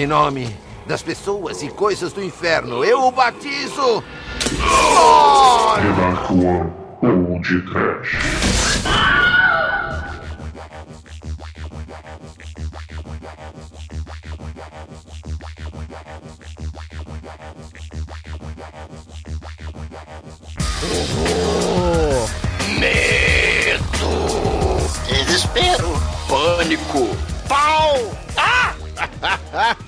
Em nome das pessoas e coisas do inferno, eu o batizo. Oh! Ou de Trash. Horror! Medo! Desespero! Pânico! Pau!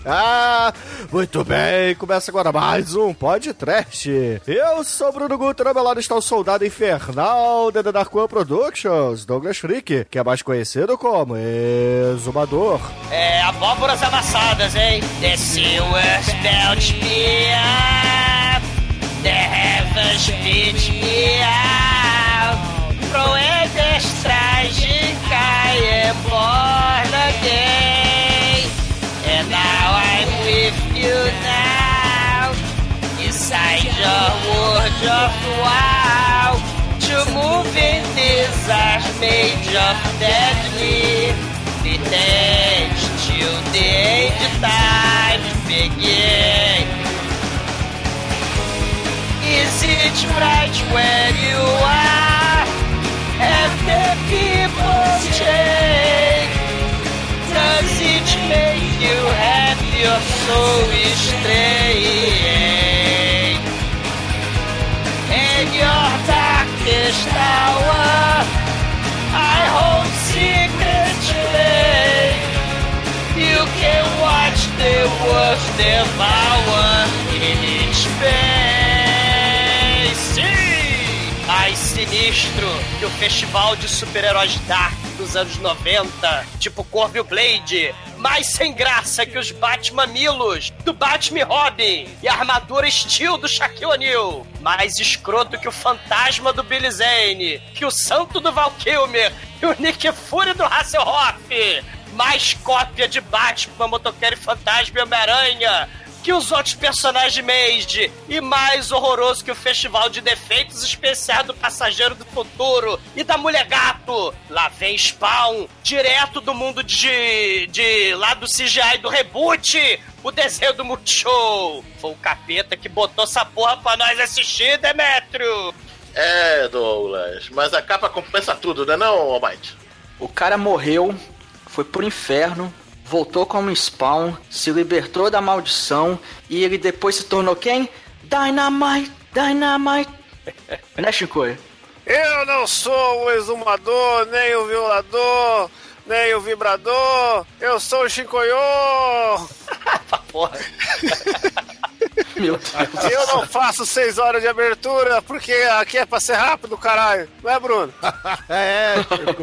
Ah! Muito bem, começa agora mais um podcast. Eu sou o Bruno Guter, ao meu está o soldado infernal da The Dark One Productions, Douglas Freak, que é mais conhecido como Exumador. É, abóboras amassadas, hein? The silver spelt me up. The heavens beat me out. Proezes trágica am born again. You now. Inside your world of wow. To move in this are made of deadly pretend till the end time begin. Is it right where you are? Have the people changed? Does it make you happy or so strange? In your darkest hour, I hold secretly. You can watch the world devour each face. Sim! Mais sinistro que o festival de super-heróis Dark dos anos 90, tipo Corvo e o Blade. Mais sem graça que os Batmamilos do Batman Robin e a armadura Steel do Shaquille O'Neal. Mais escroto que o fantasma do Billy Zane, que o santo do Val Kilmer e o Nick Fury do Hasselhoff mais cópia de Batman, Motoqueiro e Fantasma e Homem-Aranha que os outros personagens de Made e mais horroroso que o festival de defeitos especiais do Passageiro do Futuro e da Mulher Gato. Lá vem Spawn, direto do mundo de, de lá do CGI do reboot, o desenho do Multishow. Foi o capeta que botou essa porra pra nós assistir, Demetrio. É, Douglas, mas a capa compensa tudo, né não, Almighty? O cara morreu, foi pro inferno, voltou como spawn, se libertou da maldição e ele depois se tornou quem? Dynamite, Dynamite. né, Chico? Eu não sou o exumador, nem o violador, nem o vibrador. Eu sou o Chicoiô. Porra. Meu Deus. Eu não faço seis horas de abertura porque aqui é pra ser rápido, caralho. Não é, Bruno? É, Chico.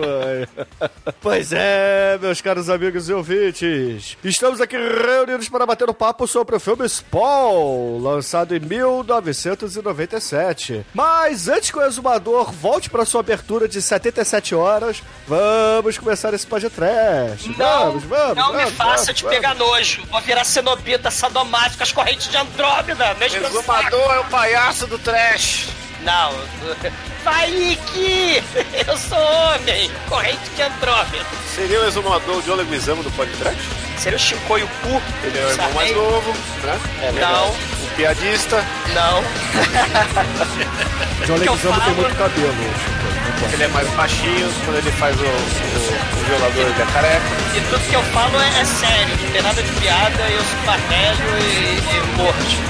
pois é, meus caros amigos e ouvintes. Estamos aqui reunidos para bater um papo sobre o filme Spawn, lançado em 1997. Mas antes que o exumador volte para sua abertura de 77 horas, vamos começar esse podcast. Não, vamos, vamos. não me vamos, faça vamos, te vamos. pegar nojo. Vou virar cenobita sadomático com as correntes de Andrômeda. Meu saco. Exumador é o palhaço do trash. Não. Vai, Nick! Eu sou homem. Corrente de Andrômeda. Seria o exumador o John Leguizamo do podcast? Seria o Chicoio Cu? Ele é o irmão mais novo, né? Não, O piadista. não. John Leguizamo tem muito cabelo. Chico. Ele é mais baixinho, quando ele faz o, o, o violador ele é careca. E tudo que eu falo é, é sério. Não tem nada de piada. Eu sou mais velho e, e morto.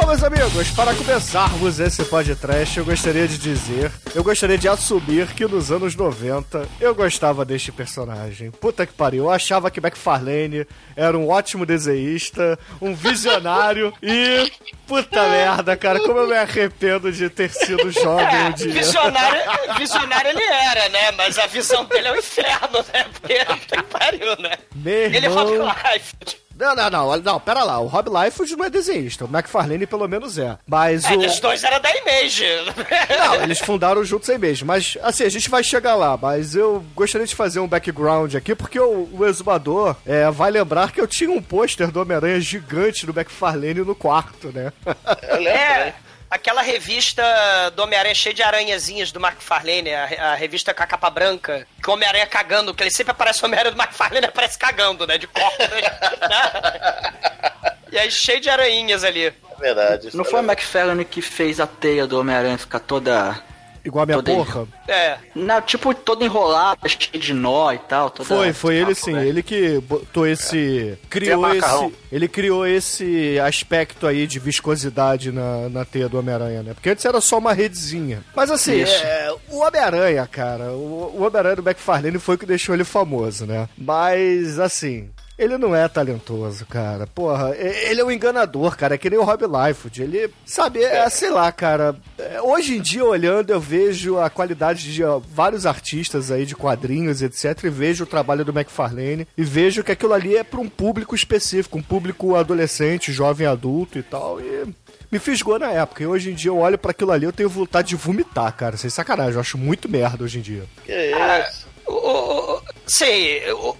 Bom, meus amigos, para começarmos esse podcast, eu gostaria de dizer, eu gostaria de assumir que nos anos 90 eu gostava deste personagem. Puta que pariu, eu achava que McFarlane era um ótimo desenhista, um visionário e. Puta merda, cara, como eu me arrependo de ter sido jovem um dia. Visionário, visionário ele era, né? Mas a visão dele é o inferno, né? Porque puta que pariu, né? Meu Ele é irmão. Half-Life. Não, não, não, não, pera lá. O Rob Liefeld não é desenhista. O McFarlane pelo menos é. Mas É, o. os dois eram da Image. Não, eles fundaram juntos aí mesmo. Mas, assim, a gente vai chegar lá. Mas eu gostaria de fazer um background aqui, porque o, o exumador é, vai lembrar que eu tinha um pôster do Homem-Aranha gigante do McFarlane no quarto, né? Eu lembro É, também. Aquela revista do Homem-Aranha cheia de aranhazinhas do McFarlane, a, a revista com a capa branca, que o Homem-Aranha cagando, que ele sempre aparece o Homem-Aranha do McFarlane aparece cagando, né? De cócoras. né? E aí cheio de aranhinhas ali. É verdade. Não foi o lembro. McFarlane que fez a teia do Homem-Aranha ficar toda. Igual a minha Toda porra. É. Não, tipo, toda enrolada, cheia de nó e tal. Toda... Foi, foi ele sim. né? Ele que botou esse. Criou Tem macarrão. esse. Ele criou esse aspecto aí de viscosidade na, na teia do Homem-Aranha, né? Porque antes era só uma redezinha. Mas assim, é, o Homem-Aranha, cara, o, o Homem-Aranha do McFarlane foi o que deixou ele famoso, né? Mas assim. Ele não é talentoso, cara. Porra, ele é um enganador, cara. É que nem o Rob Liefeld. Ele, sabe, é, sei lá, cara. é, Hoje em dia, olhando, eu vejo a qualidade de vários artistas aí de quadrinhos, etc. E vejo o trabalho do McFarlane. E vejo que aquilo ali é para um público específico, um público adolescente, jovem adulto e tal. E me fisgou na época. E hoje em dia eu olho para aquilo ali eu tenho vontade de vomitar, cara. Sem sacanagem. Eu acho muito merda hoje em dia. Que isso? O, sim, o,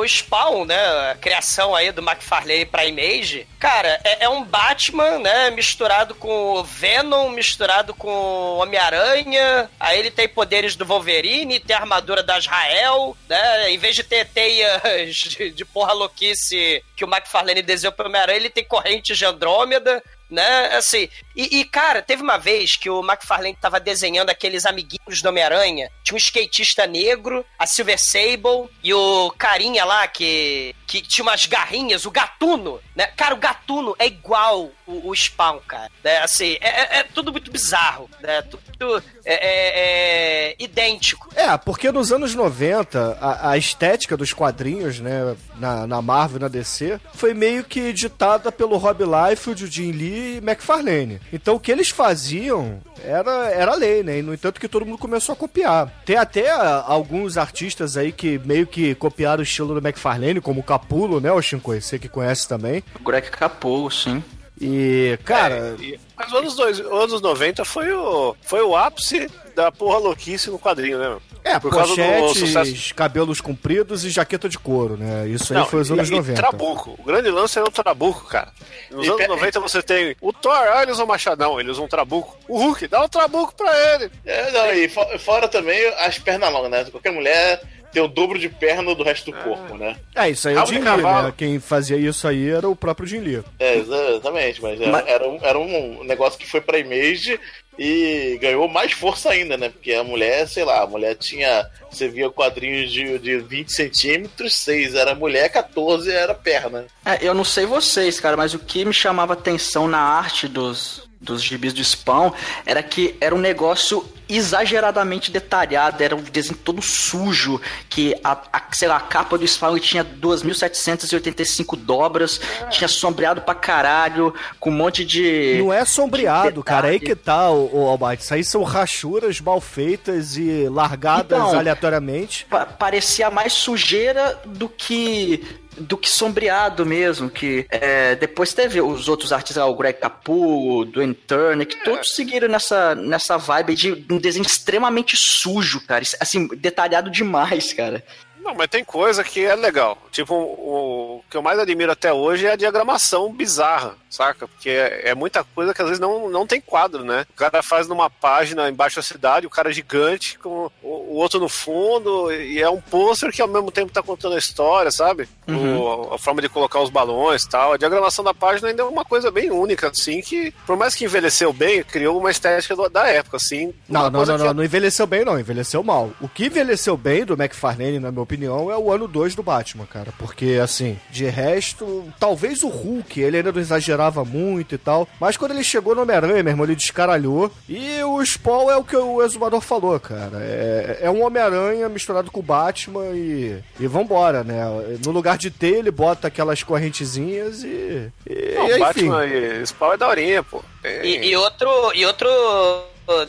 o Spawn, né? A criação aí do McFarlane pra Image, cara, é, é um Batman, né? Misturado com Venom, misturado com Homem-Aranha. Aí ele tem poderes do Wolverine, tem a armadura da Israel, né? Em vez de ter teias de, de porra louquice que o McFarlane desenhou pro Homem-Aranha, ele tem correntes de Andrômeda né? Assim, e, e, cara, teve uma vez que o McFarlane tava desenhando aqueles amiguinhos do Homem-Aranha. Tinha um skatista negro, a Silver Sable e o carinha lá que, que tinha umas garrinhas, o Gatuno, né? Cara, o Gatuno é igual o, o Spawn, cara. Né? Assim, é, é- é tudo muito bizarro, né? Tudo é, é- é idêntico. É, porque nos anos 90, a, a estética dos quadrinhos, né, na, na Marvel e na DC, foi meio que ditada pelo Rob Liefeld, o Jim Lee e McFarlane. Então o que eles faziam era, era lei, né? E no entanto que todo mundo começou a copiar. Tem até ah, alguns artistas aí que meio que copiaram o estilo do McFarlane, como o Capulo, né, o? Você que conhece também. O Greg Capullo, sim. E, cara... E- mas os anos, dois, anos 90 foi o, foi o ápice da porra louquice no quadrinho, né? É, Por causa do sucesso- cabelos compridos e jaqueta de couro, né? Isso aí Não, foi os anos e, 90. E trabuco. O grande lance era o trabuco, cara. Nos E anos pe- 90 você tem o Thor, ah, ele usa um machadão, ele usa um trabuco. O Hulk, dá um trabuco pra ele. É, não, e fo- fora também as pernas longas, né? Qualquer mulher tem o dobro de perna do resto do corpo, né? É, isso aí é o Jim Lee, né? Quem fazia isso aí era o próprio Jim Lee. É, exatamente, mas, era- Mas- Era, um, era um negócio que foi pra Image e ganhou mais força ainda, né? Porque a mulher, sei lá, a mulher tinha. Você via quadrinhos de, de 20 centímetros, 6 era mulher, 14 era perna. É, eu não sei vocês, cara, mas o que me chamava atenção na arte dos, dos gibis de Spawn era que era um negócio exageradamente detalhado, era um desenho todo sujo, que a, a- sei lá, a capa do Spawn tinha 2.785 dobras, tinha sombreado pra caralho, com um monte de... Não é sombreado, de cara. Aí detalhe. que tá, o, o. Isso aí são rachuras mal feitas e largadas Então, aleatoriamente. pa- parecia mais sujeira do que do que sombreado mesmo, que é, depois teve os outros artistas, o Greg Capullo, o Dwayne Turner, que todos seguiram nessa, nessa vibe de um desenho extremamente sujo, cara, assim, detalhado demais, cara. Não, mas tem coisa que é legal. Tipo, o, o que eu mais admiro até hoje é a diagramação bizarra, saca? Porque é, é muita coisa que às vezes não, não tem quadro, né? O cara faz numa página embaixo da cidade, o cara é gigante, com o, o outro no fundo, e é um pôster que ao mesmo tempo tá contando a história, sabe? O- a forma de colocar os balões e tal. A diagramação da página ainda é uma coisa bem única, assim, que por mais que envelheceu bem, criou uma estética do- da época, assim. Não, não, coisa não, que não, não envelheceu bem, não. Envelheceu mal. O que envelheceu bem do McFarlane, na minha opinião, é o ano 2 do Batman, cara. Porque, assim, de resto, talvez o Hulk, ele ainda não exagerava muito e tal. Mas quando ele chegou no Homem-Aranha, meu irmão, ele descaralhou. E o Spawn é o que o Exumador falou, cara. É, é um Homem-Aranha misturado com o Batman e, e vambora, né? No lugar de ter, ele bota aquelas correntezinhas e. e Não, enfim. Batman e Spawn é daorinha, pô. É- E, e outro, e outro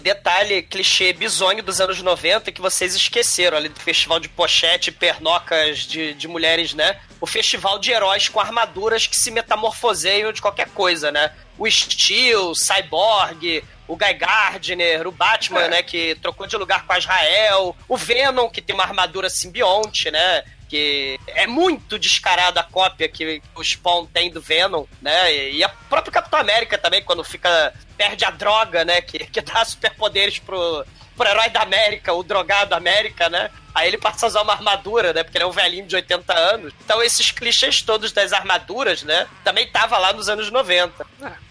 detalhe, clichê bizonho dos anos 90 que vocês esqueceram ali do festival de pochete pernocas de, de mulheres, né? o festival de heróis com armaduras que se metamorfoseiam de qualquer coisa, né? O Steel, Cyborg, o Guy Gardner, o Batman, É. né, que trocou de lugar com a Israel, o Venom, que tem uma armadura simbionte, né? Que é muito descarada a cópia que o Spawn tem do Venom, né? E e a própria Capitão América também, quando fica. perde a droga, né? Que, que dá superpoderes pro, pro herói da América, o drogado América, né? Aí ele passa a usar uma armadura, né? Porque ele é um velhinho de 80 anos. Então esses clichês todos das armaduras, né? Também tava lá nos anos 90.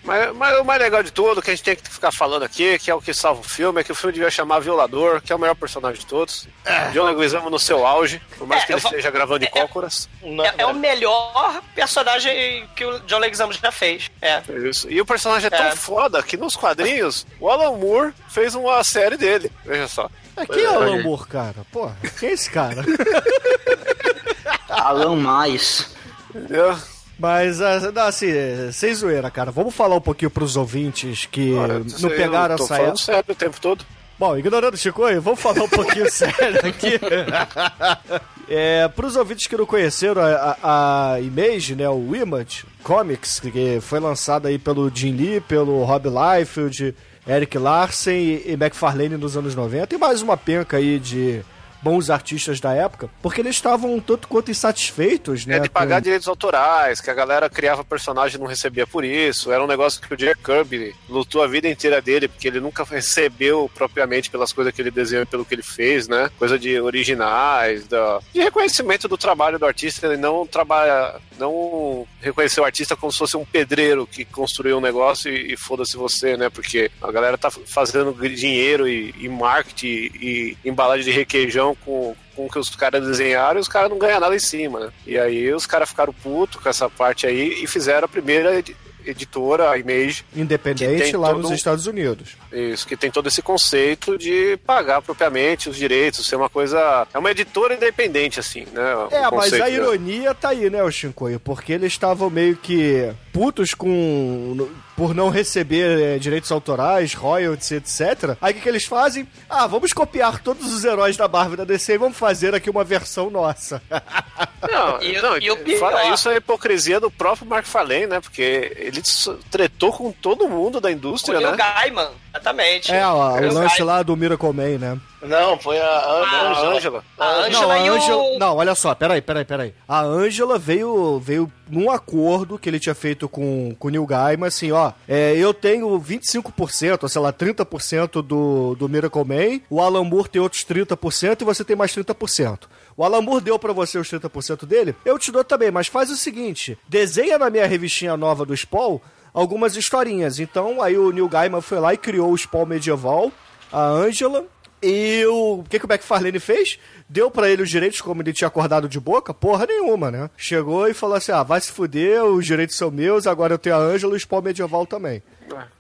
Mas, mas o mais legal de tudo, que a gente tem que ficar falando aqui, que é o que salva o filme, é que o filme devia chamar Violador, que é o melhor personagem de todos. John Leguizamo no seu auge, por mais É, que ele eu vou- esteja gravando de é- cócoras. Não, É, é o melhor personagem que o John Leguizamo já fez. É. É Isso. E o personagem é tão É. foda que nos quadrinhos, o Alan Moore fez uma série dele. Veja só. É, quem é o Alan Moore, cara? Porra, quem é esse cara? Alan Mais. Entendeu? Mas, ah, não, assim, é, sem zoeira, cara. Vamos falar um pouquinho pros ouvintes que Olha, não eu pegaram tô essa falando época. sério o tempo todo. Bom, ignorando o Chico, vamos falar um pouquinho sério aqui. É, pros ouvintes que não conheceram a, a, a Image, né, o Image Comics, que foi lançado aí pelo Jim Lee, pelo Rob Liefeld, Eric Larsen e, e McFarlane nos anos 90, e mais uma penca aí de bons artistas da época, porque eles estavam um tanto quanto insatisfeitos, né? É de pagar com- direitos autorais, que a galera criava personagem e não recebia por isso. Era um negócio que o Jack Kirby lutou a vida inteira dele, porque ele nunca recebeu propriamente pelas coisas que ele desenhou e pelo que ele fez, né? Coisa de originais, da... de reconhecimento do trabalho do artista. Ele não trabalha, não reconheceu o artista como se fosse um pedreiro que construiu um negócio e, e foda-se você, né? Porque a galera tá fazendo dinheiro e, e marketing e, e embalagem de requeijão com, com o que os caras desenharam e os caras não ganham nada em cima, né? E aí os caras ficaram putos com essa parte aí e fizeram a primeira edi- editora, a Image, independente lá todo nos Estados Unidos. isso, que tem todo esse conceito de pagar propriamente os direitos, ser uma coisa. É uma editora independente, assim, né? o É, mas a dela. ironia tá aí, né, o Shinkoio? Porque eles estavam meio que putos com. Por não receber é, direitos autorais, royalties, etc. Aí o que, que eles fazem? Ah, vamos copiar todos os heróis da Marvel e da DC e vamos fazer aqui uma versão nossa. Não, E- não, e o fora pior- isso é a hipocrisia do próprio Mark Farlane, né? Porque ele tretou com todo mundo da O indústria, Neil né? Gaiman, exatamente. é, ó, o Neil lance Gaiman. lá do Miracle Man, né? Não, foi a, a A Angela. Angela. A Não, Angela a e Angela... o... Não, olha só, peraí, peraí, peraí. A Angela veio, veio num acordo que ele tinha feito com, com o Neil Gaiman, assim, ó, é, eu tenho 25%, ou sei lá, 30% do, do Miracle Man, o Alan Moore tem outros 30% e você tem mais 30%. O Alan Moore deu pra você os 30% dele, eu te dou também, mas faz o seguinte, desenha na minha revistinha nova do Spawn algumas historinhas. Então, aí o Neil Gaiman foi lá e criou o Spawn medieval, a Angela, e o, que, que o McFarlane fez? Deu pra ele os direitos, como ele tinha acordado de boca? Porra nenhuma, né? Chegou e falou assim: ah, vai se fuder, os direitos são meus, agora eu tenho a Ângela e o Spawn medieval também.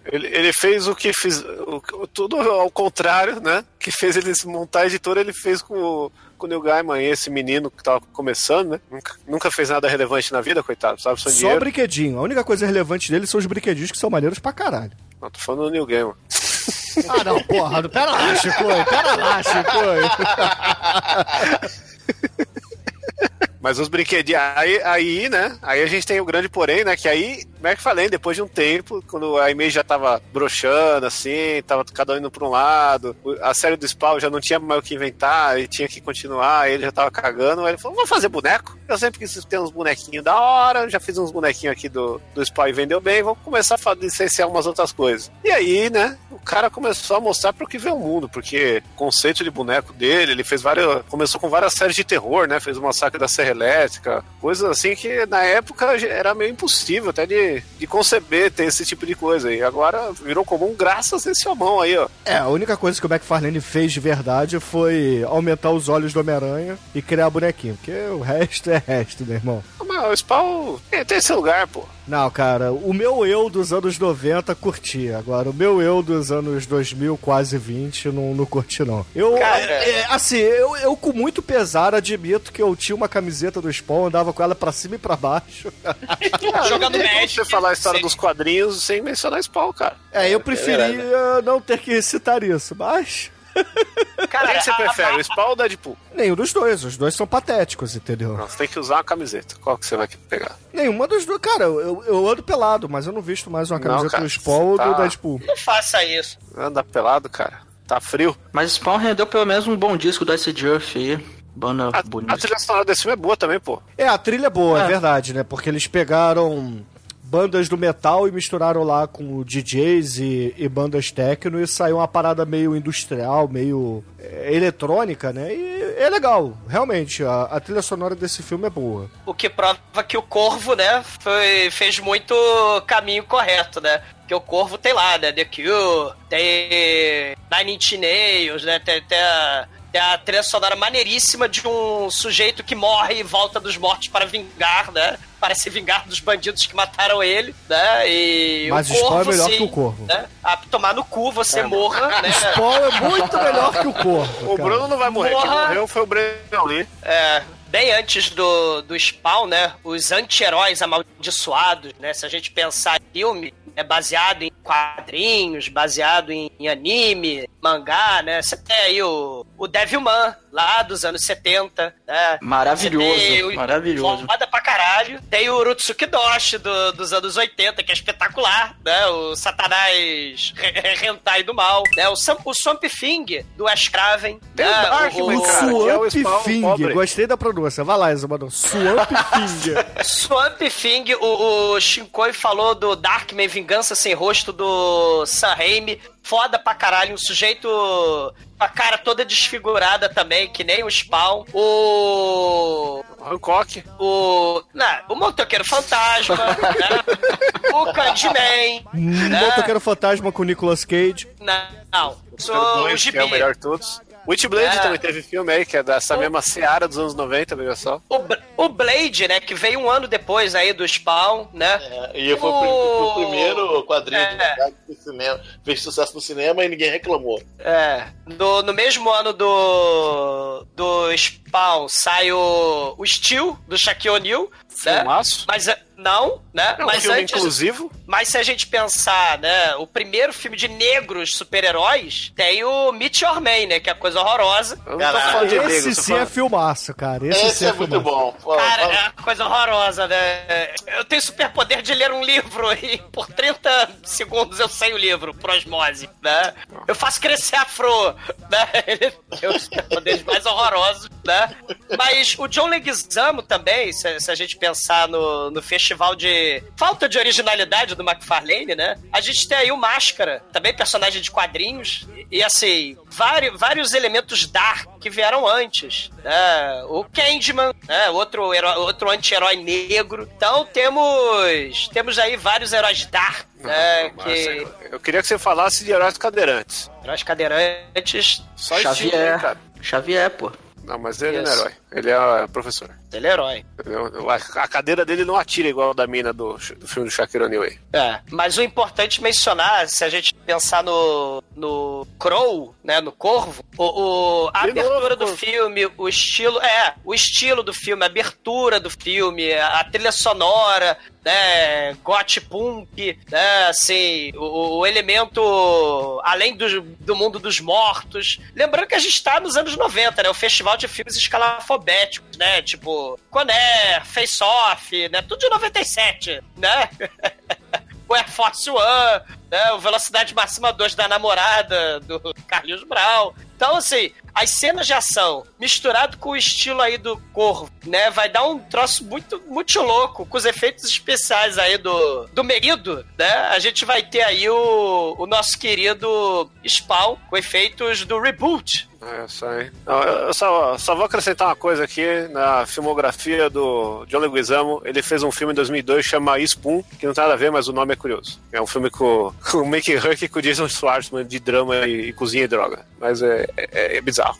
Ele, ele fez o que fiz. o- tudo ao contrário, né? Que fez ele montar a editora, ele fez com o, com o Neil Gaiman, esse menino que tava começando, né? Nunca, nunca fez nada relevante na vida, coitado, sabe? Só Só brinquedinho. A única coisa relevante dele são os brinquedinhos que são maneiros pra caralho. Não, tô falando do Neil Gaiman. Ah, não, porra, pera lá, Chico, pera lá, Chico. Mas os brinquedinhos. Aí, aí, né? Aí a gente tem o grande porém, né? Que aí, como é que falei, depois de um tempo, quando a Image já tava broxando, assim, tava cada um indo pra um lado, a série do Spawn já não tinha mais o que inventar, ele tinha que continuar, ele já tava cagando, aí ele falou, vamos fazer boneco? Eu sempre quis ter uns bonequinhos da hora, já fiz uns bonequinhos aqui do, do Spawn e vendeu bem, vamos começar a licenciar umas outras coisas. E aí, né, o cara começou a mostrar pro que vê o mundo, porque o conceito de boneco dele, ele fez várias. Começou com várias séries de terror, né? Fez o massacre da Serra Elétrica, coisas assim que na época era meio impossível até de, de conceber ter esse tipo de coisa. E agora virou comum graças a esse homão aí, ó. É, a única coisa que o McFarlane fez de verdade foi aumentar os olhos do Homem-Aranha e criar bonequinho, porque o resto é resto, meu irmão. Mas o Spawn tem, tem esse lugar, pô. Não, cara, o meu eu dos anos 90 curti. Agora, o meu eu dos anos 2000, quase 20, não, não curti, não. Eu, Cara. é, assim, eu, eu com muito pesar admito que eu tinha uma camiseta do Spawn, andava com ela pra cima e pra baixo. Jogando Não Magic. Você falar a história Sim. dos quadrinhos sem mencionar Spawn, cara. É, eu preferia verdade. não ter que citar isso, mas. Cara, Quem que você a- prefere, a- o Spawn ou o Deadpool? Nenhum dos dois, os dois são patéticos, entendeu? Não, você tem que usar uma camiseta. Qual que você vai pegar? Nenhuma dos dois. Cara, eu, eu ando pelado, mas eu não visto mais uma Não, camiseta cara, do Spawn ou do tá. Deadpool. Não faça isso. Anda pelado, cara. Tá frio. Mas Spawn rendeu pelo menos um bom disco do Ice Earth aí. Banda A, bonita. a trilha sonora desse filme é boa também, pô. É, a trilha é boa, é. É. verdade, né? Porque eles pegaram bandas do metal e misturaram lá com DJs e, e bandas techno e saiu uma parada meio industrial, meio é, eletrônica, né? E é legal, realmente. A, a trilha sonora desse filme é boa. O que prova que o Corvo, né, foi, fez muito caminho correto, né? Porque o Corvo tem lá, né? The Cure, tem Nine Inch Nails, né? Tem, tem a, tem a trilha sonora maneiríssima de um sujeito que morre e volta dos mortos para vingar, né? Para se vingar dos bandidos que mataram ele, né? E Mas o o Spawn é Corvo, melhor sim, que o Corvo. Né? A tomar no cu, você morra, né? Spawn é muito melhor que o Corvo. O cara. Bruno não vai morrer. Quem Porra. morreu foi o Breno Lee. É, bem antes do, do Spawn, né? Os anti-heróis amaldiçoados, né? Se a gente pensar em filme, é baseado em quadrinhos, baseado em, em anime, mangá, né? Você tem aí o, o Devilman, lá dos anos 70, né? Maravilhoso, o- maravilhoso. Foda pra caralho. Tem o Urutsuki Doshi do- dos anos 80, que é espetacular, né? O Satanás re- Hentai do Mal, né? O, Sam, o Swamp Thing do Ash Craven, Tem o né? O cara, que é o Swamp Spawn Thing, pobre. gostei da pronúncia. Vai lá, Exumador. Swamp Thing. Swamp Thing, o, o Shinkoi falou do Darkman Vingança Sem Rosto do Sam Raimi. Foda pra caralho, um sujeito com a cara toda desfigurada também, que nem o Spawn. O. Hancock. O. Não, o Motoqueiro Fantasma, né? O Candyman. né? Motoqueiro Fantasma com Nicolas Cage. Não, não. Sou o que é o Gibi. melhor de todos. Witchblade É. também teve filme aí, que é dessa mesma seara dos anos 90, veja só. O, o Blade, né, que veio um ano depois aí do Spawn, né? É, e foi o, o primeiro quadrinho É. fez cinema, fez sucesso no cinema e ninguém reclamou. É, no, no mesmo ano do do Spawn sai o, o Steel, do Shaquille O'Neal, né? Filmaço. Mas é- não, né? É um mas filme antes, inclusivo. mas se a gente pensar, né, o primeiro filme de negros super-heróis tem o Meteor Man, né, que é a coisa horrorosa. De Esse negro, sim falando- é filmaço, cara. Esse, Esse, sim é, é muito bom. Cara, é uma coisa horrorosa, né? Eu tenho superpoder de ler um livro e por 30 segundos eu sei o livro, por osmose, né? Eu faço crescer afro, né? Ele tem os superpoderes mais horrorosos, né? Mas o John Leguizamo também, se, se a gente pensar no, no festival de falta de originalidade do McFarlane, né? A gente tem aí o Máscara, também personagem de quadrinhos, e, e, assim, vários, vários elementos dark que vieram antes, né? O Candyman, né? Outro, herói- outro anti-herói negro. Então temos temos aí vários heróis dark, né? Mas, Que... Eu queria que você falasse de heróis cadeirantes. Heróis cadeirantes, Só Xavier. cara. Xavier, pô. Não, mas ele não é Isso. herói. Ele é professor. ele é herói. A cadeira dele não atira igual a da mina do, do filme do Shaquille O'Neal. É, mas o importante mencionar, se a gente pensar no, no Crow, né, no Corvo, o, o- a De abertura novo, do filme, o estilo, é, o estilo do filme, a abertura do filme, a, a trilha sonora, né, goth punk, né, assim, o, o elemento além do, do mundo dos mortos. Lembrando que a gente tá nos anos 90, né, o festival de filmes escalafobéticos, né, tipo Conair, Face Off, né, tudo de 97, né? o Air Force One, né? O Velocidade Máxima 2 da namorada do Carlinhos Brau. Então, assim, as cenas de ação misturado com o estilo aí do Corvo, né? Vai dar um troço muito, muito louco com os efeitos especiais aí do, do Merido, né? A gente vai ter aí o, o nosso querido Spawn com efeitos do reboot. É, isso aí. Eu só, só vou acrescentar uma coisa aqui na filmografia do John Leguizamo. Ele fez um filme em 2002 chama Spoon, que não tem nada a ver, mas o nome é curioso. É um filme com o Mickey Huck com o Jason Schwartzman de drama e, e cozinha e droga. Mas é, é, é bizarro.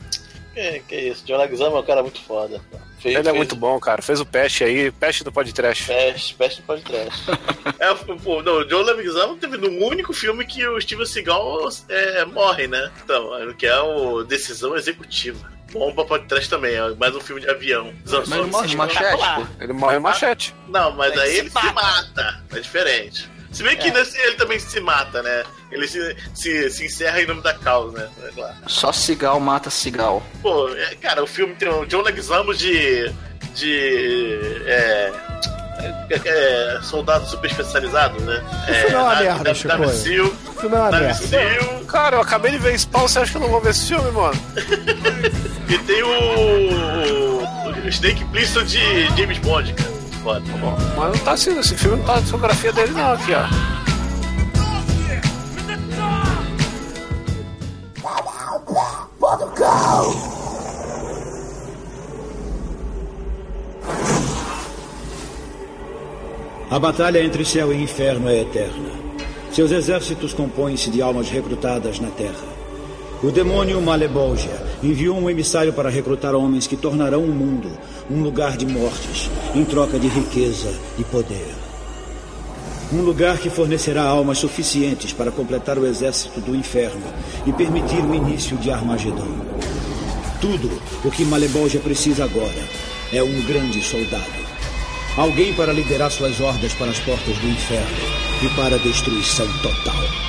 Que, que isso, John Leguizamo é um cara muito foda. Fez, Ele é fez muito bom, cara. Fez o Pest aí, Pest do podcast. Peste, peste no podcast. é, pô, não, o John Leguizamo teve no único filme que o Steven Seagal é, morre, né? Então, que é o Decisão Executiva. Bom pra podcast também, é mais um filme de avião. Mas não morre de 90. machete, pô. Ele morre em machete. Não, mas Ele aí se ele se mata. mata. É diferente. Se bem que nesse ele também se mata, né? Ele se, se, se encerra em nome da causa, né? É claro. Só cigal mata cigal. Pô, é, cara, o filme tem o John Leguizamo de. de. É, é, é, soldado super especializado, né? O filme é uma merda, Navy- Chico. Seal, O filme é uma merda. Cara, eu acabei de ver Spawn, você acha que eu não vou ver esse filme, mano? e tem o. o Snake Plissken de James Bond, cara. Foda. Mas não tá assim, esse filme não tá na discografia dele não, aqui, ó. A batalha entre céu e inferno é eterna. Seus exércitos compõem-se de almas recrutadas na terra. O demônio Malebolgia enviou um emissário para recrutar homens que tornarão o mundo um lugar de mortes, em troca de riqueza e poder. Um lugar que fornecerá almas suficientes para completar o exército do inferno e permitir o início de Armagedon. Tudo o que Malebolgia precisa agora é um grande soldado. Alguém para liderar suas hordas para as portas do inferno e para a destruição total.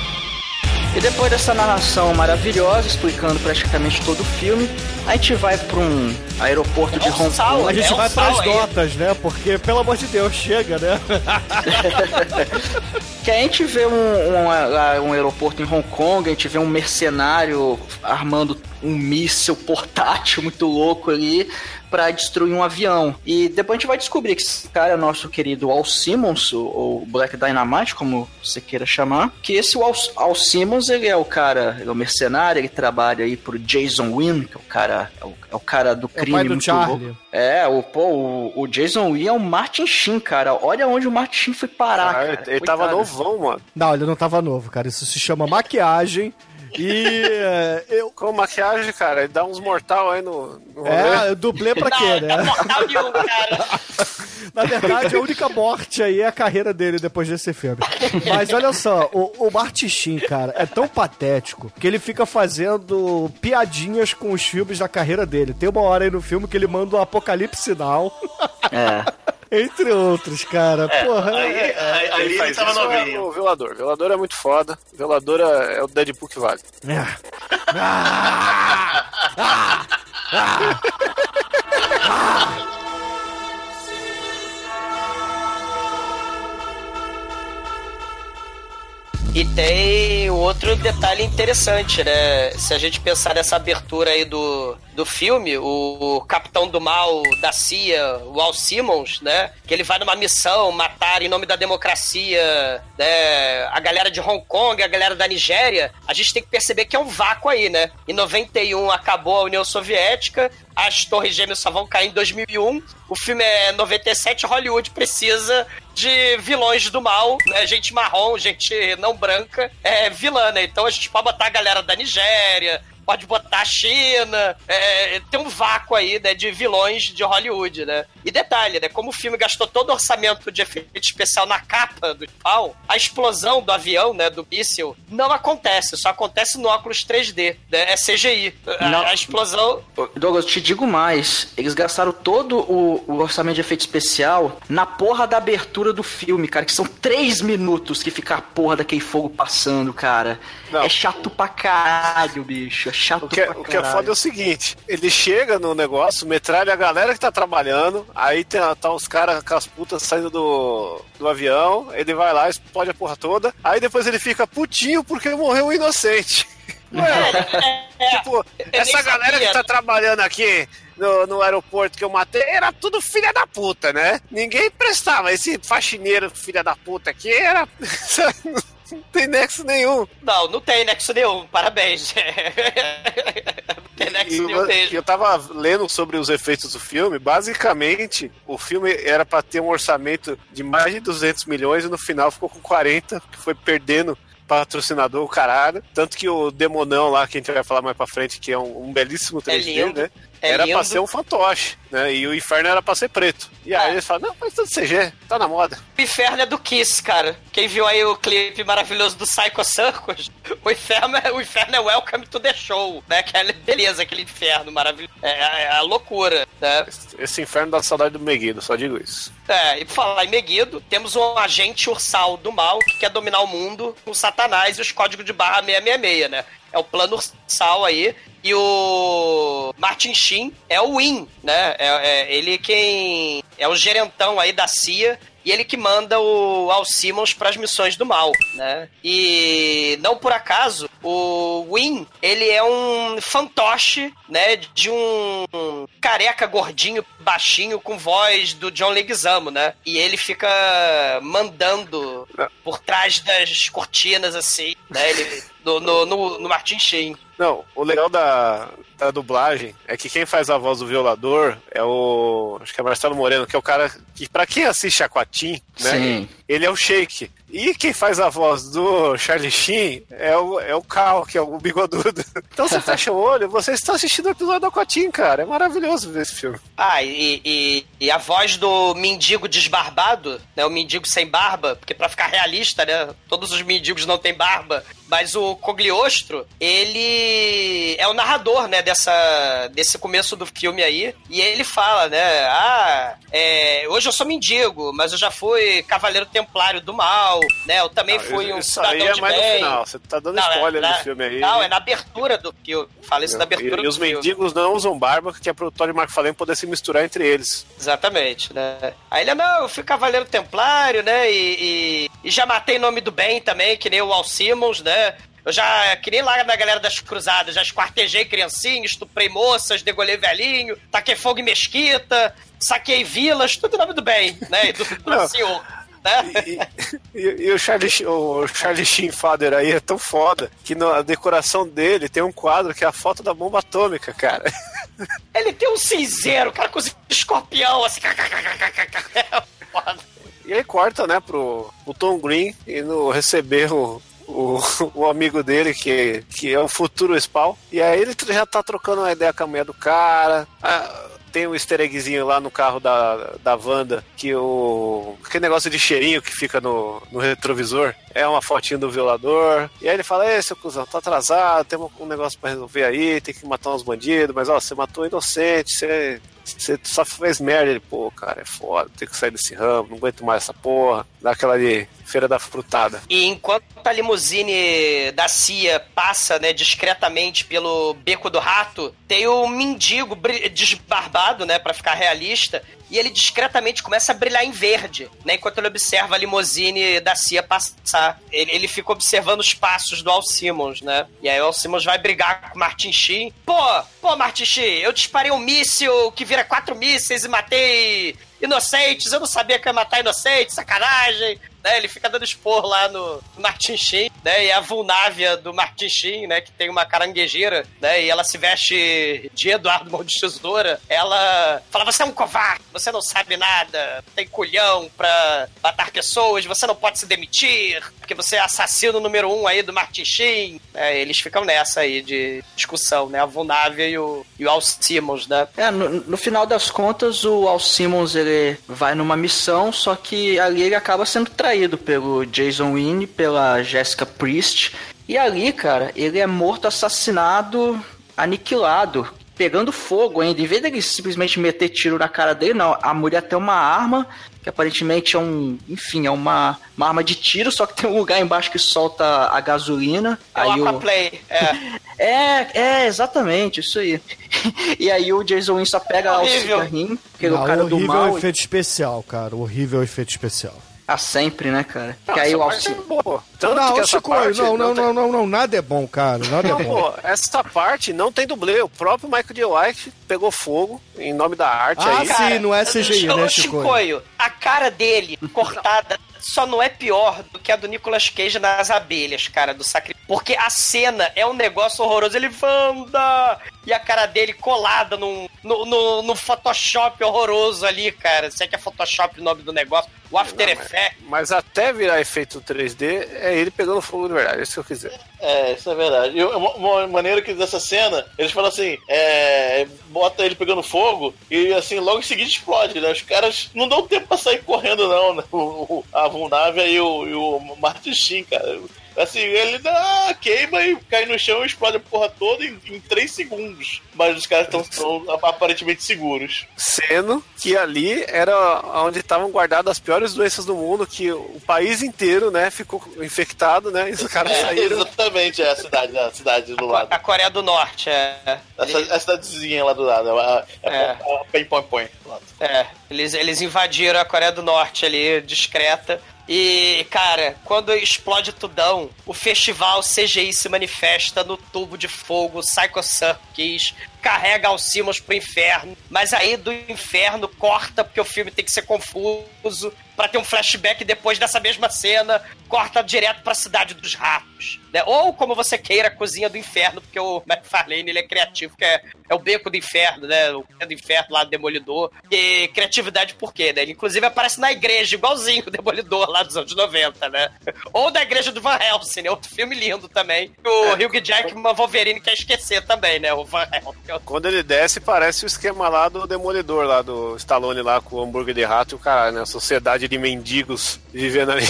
E depois dessa narração maravilhosa, explicando praticamente todo o filme, a gente vai pra um aeroporto de É Hong Kong. A gente É um vai pras sal aí. notas, né? Porque, pelo amor de Deus, chega, né? Que a gente vê um, um, um aeroporto em Hong Kong, a gente vê um mercenário armando um míssil portátil muito louco ali pra destruir um avião. E depois a gente vai descobrir que esse cara é nosso querido Al Simmons, ou, ou Black Dynamite, como você queira chamar. Que esse Al, Al Simmons, ele é o cara, ele é o mercenário, ele trabalha aí pro Jason Wynn, que é o cara, é o, é o cara do É o crime pai do muito Charlie. louco. É, o, pô, o, o Jason Wynn é o Martin Sheen, cara. Olha onde o Martin Sheen foi parar, Ah, cara. ele ele tava novão, mano. Não, ele não tava novo, cara. Isso se chama maquiagem. E é, eu. Com maquiagem, cara, ele dá uns mortal aí no, no. É, dublê pra quê, Não, dá né? mortal nenhum, cara. Na verdade, a única morte aí é a carreira dele depois desse filme. Mas olha só, o, o Martin Sheen, cara, é tão patético que ele fica fazendo piadinhas com os filmes da carreira dele. Tem uma hora aí no filme que ele manda um apocalipse sinal, É. entre outros, cara. Porra, Aí, é- aí, aí ele faz tava isso, é novinho. o Velador. Velador é muito foda. Velador é, é o Deadpool que vale. é. Ah! Ah! Ah! E tem outro detalhe interessante, né? Se a gente pensar nessa abertura aí do, do filme, o, capitão do mal da CIA, o Al Simmons, né? Que ele vai numa missão matar em nome da democracia né, a galera de Hong Kong, a galera da Nigéria. A gente tem que perceber que é um vácuo aí, né? Em 91 acabou a União Soviética, as Torres Gêmeas só vão cair em 2001. O filme é 97, Hollywood precisa de vilões do mal, né? Gente marrom, gente não branca, é vilã, né? Então a gente pode botar a galera da Nigéria, pode botar a China, é, tem um vácuo aí, né, de vilões de Hollywood, né? E detalhe, né, como o filme gastou todo o orçamento de efeito especial na capa do pau, a explosão do avião, né, do míssil, não acontece, só acontece no óculos 3D, né, é CGI. A, a explosão... Douglas, te digo mais. Eles gastaram todo o, o orçamento de efeito especial na porra da abertura do filme, cara. Que são três minutos que fica a porra daquele fogo passando, cara. Não. É chato pra caralho, bicho. É chato O que, é, pra o que é caralho. foda é o seguinte: ele chega no negócio, metralha a galera que tá trabalhando, aí tem, tá os caras com as putas saindo do, do avião, ele vai lá, explode a porra toda, aí depois ele fica putinho porque morreu um inocente. É, é, Tipo, essa galera sabia. que tá trabalhando aqui no, no aeroporto que eu matei era tudo filha da puta, né? Ninguém prestava. Esse faxineiro filha da puta aqui era. Não tem nexo nenhum. Não, não tem nexo nenhum, parabéns. não tem E nexo nenhum eu, mesmo. eu tava lendo sobre os efeitos do filme. Basicamente, o filme era pra ter um orçamento de mais de 200 milhões e no final ficou com 40, que foi perdendo patrocinador, o caralho. Tanto que o Demonão lá, que a gente vai falar mais pra frente, que é um, um belíssimo 3D, lindo. né? É era lindo. pra ser um fantoche, né? E o inferno era pra ser preto. E aí Ah. eles falam, não, mas tudo CG, tá na moda. O inferno é do Kiss, cara. Quem viu aí o clipe maravilhoso do Psycho Circus, o inferno é, o inferno é Welcome to the Show, né? Que é beleza, aquele inferno maravilhoso. É, é, é a loucura, né? Esse inferno dá saudade do Meguido, só digo isso. É, e por falar em Meguido, temos um agente ursal do mal que quer dominar o mundo com Satanás e os códigos de barra 666, né? É o plano ursal aí. E o Martin Sheen é o Win, né? É, é ele quem é o gerentão aí da CIA e ele que manda o Al Simmons para as missões do mal, né? E não por acaso, o Win, ele é um fantoche, né, de um careca gordinho, baixinho com voz do John Leguizamo, né? E ele fica mandando por trás das cortinas assim, né? Ele no, no, no, no Martin Sheen. Não, o legal da, da dublagem é que quem faz a voz do violador é o. Acho que é Marcelo Moreno, que é o cara que, pra quem assiste Aquatim, né? Sim. Ele é o Shake. E quem faz a voz do Charlie Sheen é o, é o Cal, que é o bigodudo. Então você fecha o olho, você está assistindo o episódio do Aquatim, cara. É maravilhoso ver esse filme. Ah, e, e, e a voz do mendigo desbarbado, né? O mendigo sem barba, porque pra ficar realista, né? Todos os mendigos não têm barba. Mas o Cogliostro, ele é o narrador, né, dessa, desse começo do filme aí. E ele fala, né, ah, é, hoje eu sou mendigo, mas eu já fui cavaleiro templário do mal, né, eu também Não, fui um isso cidadão aí é de mais no bem. final. Você tá dando Não, é spoiler na- do filme aí. Não, é na abertura do filme. Fala isso na abertura e, e do os filme. mendigos não usam barba, que é pro Tony McFarlane poder se misturar entre eles. Exatamente, né? Aí ele, não, eu fui cavaleiro templário, né? E, e, e já matei nome do bem também, que nem o Al Simmons, né? Eu já, que nem lá na galera das cruzadas, já esquartejei criancinha, estuprei moças, degolhei velhinho, taquei fogo em mesquita, saquei vilas, tudo nome do bem, né? E do, do senhor, né? E, e- e o Charlie, o Charlie Sheen Father aí é tão foda que na decoração dele tem um quadro que é a foto da bomba atômica, cara. Ele tem um cinzeiro, cara, com os escorpião, assim. É foda. E aí corta, né, pro, pro Tom Green e no receber o, o, o amigo dele, que, que é o futuro Spawn. E aí ele já tá trocando uma ideia com a mulher do cara. Ah, tem um easter eggzinho lá no carro da, da Wanda, que o. aquele negócio de cheirinho que fica no, no retrovisor é uma fotinho do violador. E aí ele fala: Ei, seu cuzão, tá atrasado, tem um, um negócio pra resolver aí, tem que matar uns bandidos, mas ó, você matou inocente, você. Você só fez merda, ele, pô, cara, é foda, tem que sair desse ramo, não aguento mais essa porra. Dá aquela de feira da frutada. E enquanto a limusine da CIA passa, né, discretamente pelo beco do rato, tem o mendigo bri- desbarbado, né, para ficar realista, e ele discretamente começa a brilhar em verde, né, enquanto ele observa a limusine da CIA passar. Ele, ele fica observando os passos do Al Simmons, né? E aí o Al Simmons vai brigar com o Martin Sheen. Pô, pô, Martin Sheen, eu disparei um míssil que vira quatro mísseis e matei inocentes, eu não sabia que ia matar inocentes, sacanagem. Né, ele fica dando expor lá no Martin Sheen, né? E a Vulnávia do Martin Sheen, né? Que tem uma caranguejeira, né? E ela se veste de Eduardo Mão de Tesoura. Ela fala: Você é um covarde, você não sabe nada, tem culhão pra matar pessoas, você não pode se demitir, porque você é assassino número um aí do Martin Sheen. É, eles ficam nessa aí de discussão, né? A Vulnávia e o, e o Al Simmons, né? É, no, no final das contas, o Al Simmons ele vai numa missão, só que ali ele acaba sendo traído pelo Jason Wynne, pela Jessica Priest. E ali, cara, ele é morto, assassinado, aniquilado, pegando fogo ainda. Em vez dele simplesmente meter tiro na cara dele, não. A mulher tem uma arma, que aparentemente é um. Enfim, é uma, uma arma de tiro, só que tem um lugar embaixo que solta a gasolina. É aí o, Aquaplay. É. é, é, exatamente, isso aí. e aí o Jason Wynn só pega lá o Horrível. cigarrinho, que ele é Não, o cara do horrível mal. efeito especial, cara. Horrível efeito especial. Ah, sempre, né, cara? Não, que aí o é Alci... Tanto não, que essa Chico, parte não, não, tem- não, não, não, nada é bom, cara. Nada é Não, bom. pô, essa parte não tem dublê. O próprio Michael J. White pegou fogo em nome da arte Ah, aí. sim, não é CGI, né, Chico? Chicoio, a cara dele cortada só não é pior do que a do Nicolas Cage nas abelhas, cara, do sacrifício. Porque a cena é um negócio horroroso. Ele, Wanda! e a cara dele colada num, no, no, no Photoshop horroroso ali, cara. Se é que é Photoshop o nome do negócio. O After Não, mas- Effects. Mas até virar efeito 3D, é ele pegando fogo de verdade, é isso que eu quis dizer. É, isso é verdade. E uma, maneira que dessa cena, eles falam assim, é, bota ele pegando fogo e assim, logo em seguida explode, né? Os caras não dão tempo pra sair correndo, não, né? O, a Vulnávia e o, e o Martin Sheen, cara. Assim, ele dá, queima e cai no chão e explode a porra toda em, em 3 segundos. Mas os caras estão aparentemente seguros. Sendo que ali era onde estavam guardadas as piores doenças do mundo, que o país inteiro, né, ficou infectado, né? E os caras É, saíram. exatamente, é a cidade, a cidade do lado. A Coreia do Norte, é. Essa, a cidadezinha lá do lado. É, é, É. é, põe, põe, põe. É, eles, eles invadiram a Coreia do Norte ali, discreta. E, cara, quando explode tudão, o festival CGI se manifesta no tubo de fogo Psycho Circus, carrega Alcimos pro inferno, mas aí do inferno corta, porque o filme tem que ser confuso, pra ter um flashback depois dessa mesma cena, corta direto pra cidade dos ratos. Né? Ou como você queira, a cozinha do inferno, porque o McFarlane ele é criativo, que é, é o beco do inferno, né? O beco do inferno lá do Demolidor. E criatividade por quê, né? Ele inclusive aparece na igreja, igualzinho o Demolidor lá dos anos 90, né? Ou da igreja do Van Helsing, né? Outro filme lindo também. O Hugh Jackman Wolverine quer esquecer também, né? O Van Helsing. Quando ele desce, parece o esquema lá do Demolidor, lá do Stallone, lá com o hambúrguer de rato e o caralho, né? A sociedade de mendigos vivendo ali.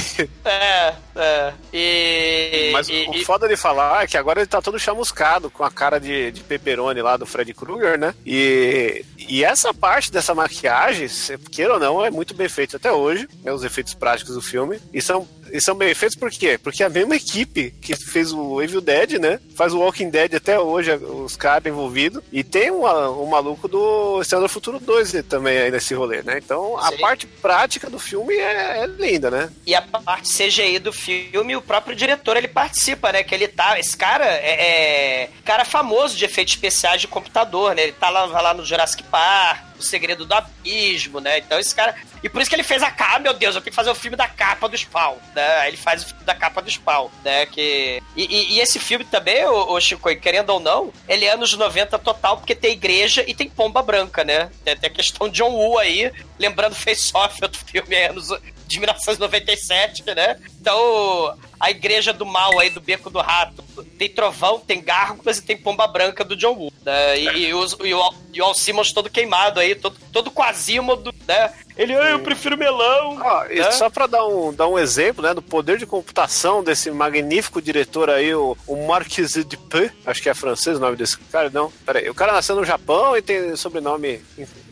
É, é. E. Mas e- o e- foda de falar é que agora ele tá todo chamuscado, com a cara de, de pepperoni lá do Fred Krueger, né? E, e essa parte dessa maquiagem, se queira ou não, é muito bem feita até hoje, né? Os efeitos práticos do filme. E são, e são bem feitos por quê? Porque a mesma equipe que fez o Evil Dead, né? Faz o Walking Dead até hoje, os caras envolvidos. E tem uma- um maluco do Estrela do Futuro 2 também aí nesse rolê, né? Então a Sim. parte prática do filme é, é linda, né? E a parte CGI do filme, o próprio diretor, ele participa, né? Que ele tá... Esse cara é, é cara famoso de efeitos especiais de computador, né? Ele tá lá, lá no Jurassic Park, O Segredo do Abismo, né? Então esse cara... E por isso que ele fez a capa, meu Deus, eu tenho que fazer o filme da capa do Spawn, né? Ele faz o filme da capa do Spawn, né? Que... E, e- e esse filme também, o, o Chico, querendo ou não, ele é anos 90 total, porque tem igreja e tem pomba branca, né? Tem, tem a questão de John Woo aí, lembrando Face Off, outro filme é anos de 1997, né? Então, a igreja do mal aí, do Beco do Rato, tem trovão, tem gárgulas e tem pomba branca do John Woo, né? E, e, os- e o, e o Al Simmons todo queimado aí, todo, todo quasímodo, né? Ele, ah, eu prefiro melão. E né? só pra dar um, dar um exemplo, né, do poder de computação desse magnífico diretor aí, o, o Marquis de Peu, acho que é francês o nome desse cara, não, peraí, o cara nasceu no Japão e tem sobrenome,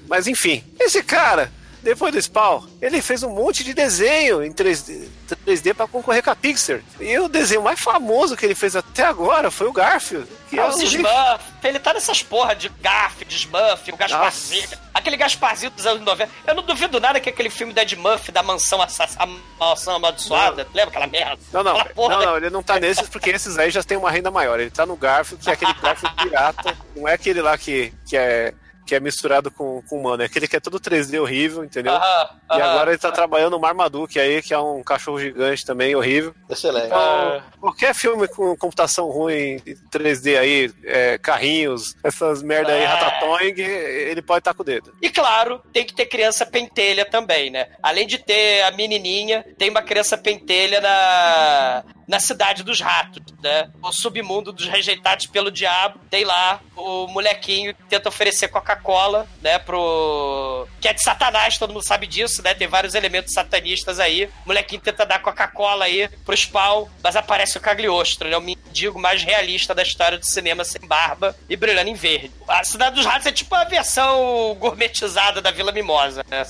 mas enfim, esse cara, depois do Spawn, ele fez um monte de desenho em 3D, 3D pra concorrer com a Pixar, e o desenho mais famoso que ele fez até agora foi o Garfield, que Ah, é um Smurf, ele tá nessas porra de Garf, de Smurf, o Gasparzinho. Aquele Gasparzinho dos anos 90. Eu não duvido nada que aquele filme da Ed Murphy, da mansão, assass- mansão amaldiçoada. Lembra aquela merda? Não, não, não, da- não, ele não tá nesses porque esses aí já tem uma renda maior. Ele tá no Garfield, que é aquele Garfield pirata. Não é aquele lá que, que, é, que é misturado com, com humano. É aquele que é todo 3D horrível, entendeu? Aham, E aham. agora ele tá trabalhando no Marmaduke aí, que é um cachorro gigante também, horrível. Excelente. Então, qualquer filme com computação ruim, 3D aí, é, carrinhos, essas merda aí, É. Ratatouille, ele pode estar com o dedo. E claro, tem que ter criança pentelha também, né? Além de ter a menininha, tem uma criança pentelha na, na cidade dos ratos, né? O submundo dos rejeitados pelo diabo. Tem lá o molequinho que tenta oferecer Coca-Cola, né? Pro. Que é de Satanás, todo mundo sabe disso, né? Tem vários elementos satanistas aí. O molequinho tenta dar Coca-Cola aí pro Spawn, mas aparece o Cagliostro, né? O mendigo mais realista da história do cinema sem barba e brilhando em verde. A Cidade dos Ratos é tipo a versão gourmetizada da Vila Mimosa, né?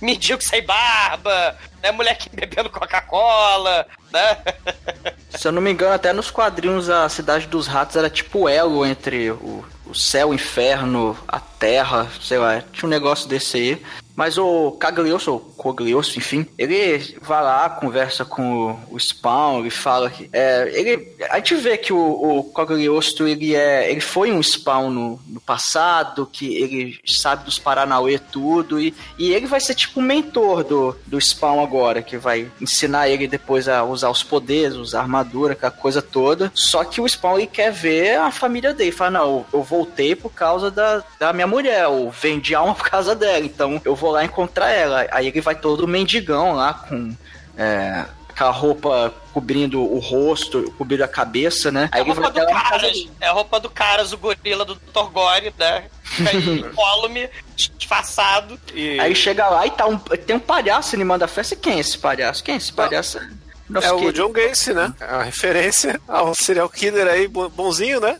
Mendigo sem barba, né? Moleque bebendo Coca-Cola, né? Se eu não me engano, até nos quadrinhos a Cidade dos Ratos era tipo elo entre o, o céu, o inferno, a terra, sei lá, tinha um negócio desse aí. Mas o Cagliostro, ou Cogliostro, enfim, ele vai lá, conversa com o, Spawn, ele fala que. É, ele, a gente vê que o, o Cogliostro, ele, é, ele foi um Spawn no, no passado, que ele sabe dos Paranauê tudo, e, e ele vai ser tipo o mentor do, do Spawn agora, que vai ensinar ele depois a usar os poderes, usar armadura, aquela coisa toda. Só que o Spawn ele quer ver a família dele. Fala, não, eu voltei por causa da, da minha mulher, eu vendi alma por causa dela, então eu vou lá encontrar ela. Aí ele vai todo mendigão lá com. É, aquela roupa cobrindo o rosto, cobrindo a cabeça, né? É a roupa do Caras. É a roupa do Caras, o gorila do Dr. Gore, né? Incólume, disfarçado. E Aí chega lá e tá um, tem um palhaço animando a festa. Quem é esse palhaço? Quem é esse palhaço? Nosso é o querido. John Gacy, né? É a referência ao serial killer aí, bo- bonzinho, né?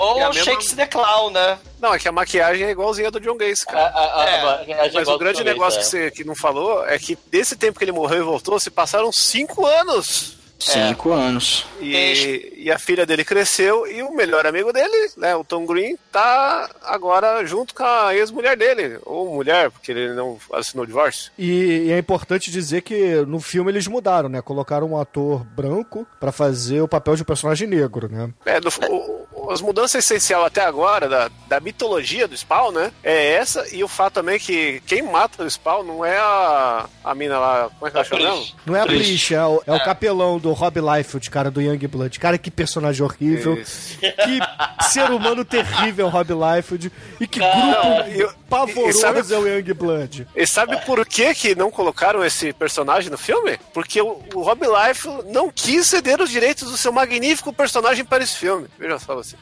Ou É o mesma- Shakes the Clown, né? Não, é que a maquiagem é igualzinha do John Gacy, cara. a, a, É. a é Mas o grande negócio que Waits, você que não falou é que desse tempo que ele morreu e voltou, se passaram cinco anos. Cinco anos. E, e a filha dele cresceu e o melhor amigo dele, né, o Tom Green, tá agora junto com a ex-mulher dele. Ou mulher, porque ele não assinou o divórcio. E, e é importante dizer que no filme eles mudaram, né? Colocaram um ator branco pra fazer o papel de um personagem negro, né? É, no- o- as mudanças essenciais até agora da, da mitologia do Spawn, né? É essa e o fato também que quem mata o Spawn não é a, a mina lá, como é que ela chama? Não é a. Prish, é o, é o capelão do Rob Liefeld, cara, do Young Blood. Cara, que personagem horrível. Isso. Que ser humano terrível, Rob Liefeld. E que grupo e- e pavoroso sabe- é o Young Blood. E sabe por que, que não colocaram esse personagem no filme? Porque o, o Rob Liefeld não quis ceder os direitos do seu magnífico personagem para esse filme. Veja só vocês.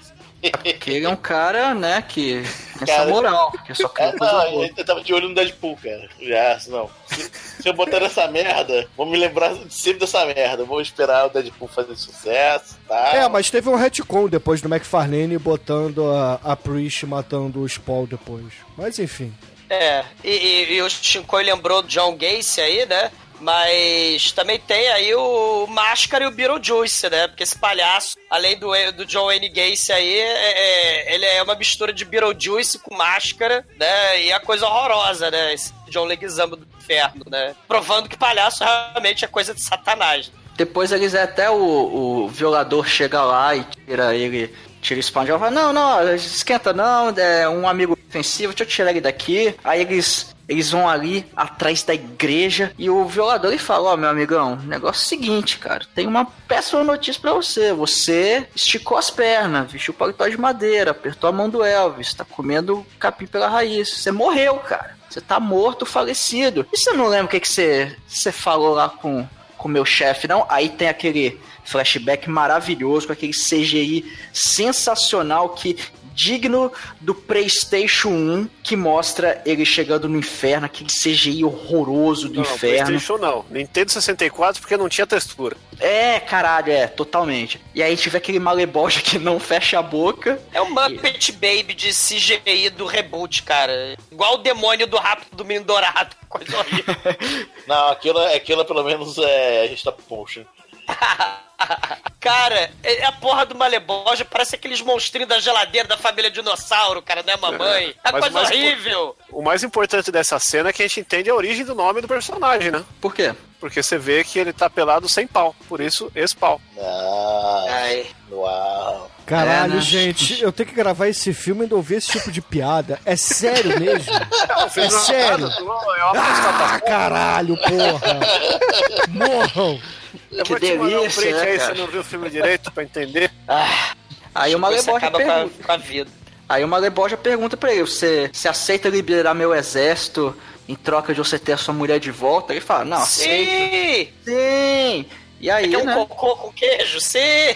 Porque ele é um cara, né, que tem essa Cara, moral, que só É, quer coisa não, boa. eu tava de olho no Deadpool, cara. Já, não. Se, se eu botar nessa merda, vou me lembrar sempre dessa merda. Vou esperar o Deadpool fazer sucesso, tá? É, mas teve um retcon depois do McFarlane botando a, a Prish matando o Spawn depois. Mas enfim. É, e, e, e o Shinkoi lembrou do John Gacy aí, né? Mas também tem aí o Máscara e o Beetlejuice, né? Porque esse palhaço, além do, do John Wayne Gacy aí, é, é- ele é uma mistura de Beetlejuice com Máscara, né? E é coisa horrorosa, né? Esse John Leguizamo do inferno, né? Provando que palhaço realmente é coisa de satanás. Depois eles até o, o violador chega lá e tira ele, tira o spawn de fala, não, não, esquenta não, é um amigo ofensivo, deixa eu tirar ele daqui. Aí eles, eles vão ali atrás da igreja e o violador ele fala, ó meu amigão, o negócio é o seguinte, cara, tem uma péssima notícia pra você. Você esticou as pernas, vestiu paletó de madeira, apertou a mão do Elvis, tá comendo capim pela raiz. Você morreu, cara. Você tá morto, falecido. E você não lembra o que, que você, você falou lá com com meu chefe, não. Aí tem aquele flashback maravilhoso, com aquele CGI sensacional que digno do PlayStation 1, que mostra ele chegando no inferno, aquele CGI horroroso do Não, não, inferno. PlayStation não. Nintendo 64 porque não tinha textura. É, caralho, é, totalmente. E aí tiver aquele maleboja que não fecha a boca. É o Muppet Baby de CGI do reboot, cara. Igual o demônio do Rápido do Menino Dourado. Coisa horrível. Não, aquilo, aquilo pelo menos é stop motion. Cara, é a porra do Maleboja parece aqueles monstrinhos da geladeira da família dinossauro, cara, não é mamãe? É, Mas coisa horrível. O mais importante dessa cena é que a gente entende a origem do nome do personagem, né? Por quê? Porque você vê que ele tá pelado sem pau. Por isso, esse pau. Ah, Ai. uau. Caralho, É, né? gente, eu tenho que gravar esse filme e ainda ouvir esse tipo de piada. É sério mesmo? É sério? É uma Ah, caralho, porra! Morram! Eu Que um delícia, print né, aí, cara? você não viu o filme direito pra entender. Aí o Você maleboja acaba com a, pergunta. com a vida. Aí o maleboja pergunta pra ele: você, você aceita liberar meu exército em troca de você ter a sua mulher de volta? Ele fala: não, aceito. Sim! Sim! E aí, Quer um né? cocô com queijo? Sim!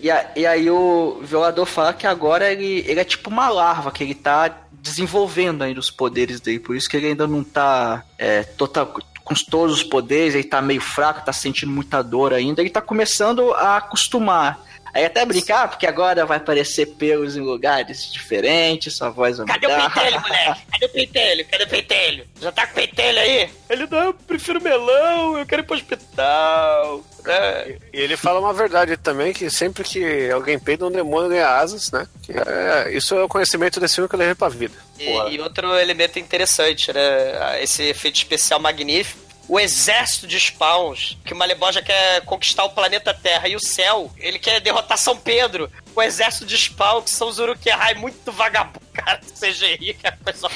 E, a- e aí o violador fala que agora ele, ele é tipo uma larva, que ele tá desenvolvendo ainda os poderes dele. Por isso que ele ainda não tá é, total, com todos os poderes, ele tá meio fraco, tá sentindo muita dor ainda. Ele tá começando a acostumar. Aí até brincar, porque agora vai aparecer pelos em lugares diferentes, sua voz vai Cadê o mudar. pentelho, moleque? Cadê o pentelho? Cadê o pentelho? Já tá com pentelho aí? Ele não, eu prefiro melão, eu quero ir pro hospital. É. E ele ele fala uma verdade também, que sempre que alguém peida, um demônio ganha asas, né? Que é, isso é o conhecimento desse filme que eu levei pra vida. E, e outro elemento interessante, né? Esse efeito especial magnífico o exército de spawns, que o Maleboja quer conquistar o planeta Terra e o céu, ele quer derrotar São Pedro. O exército de spawn, que são os Uruk-hai muito vagabundo, cara, CGI, que é coisa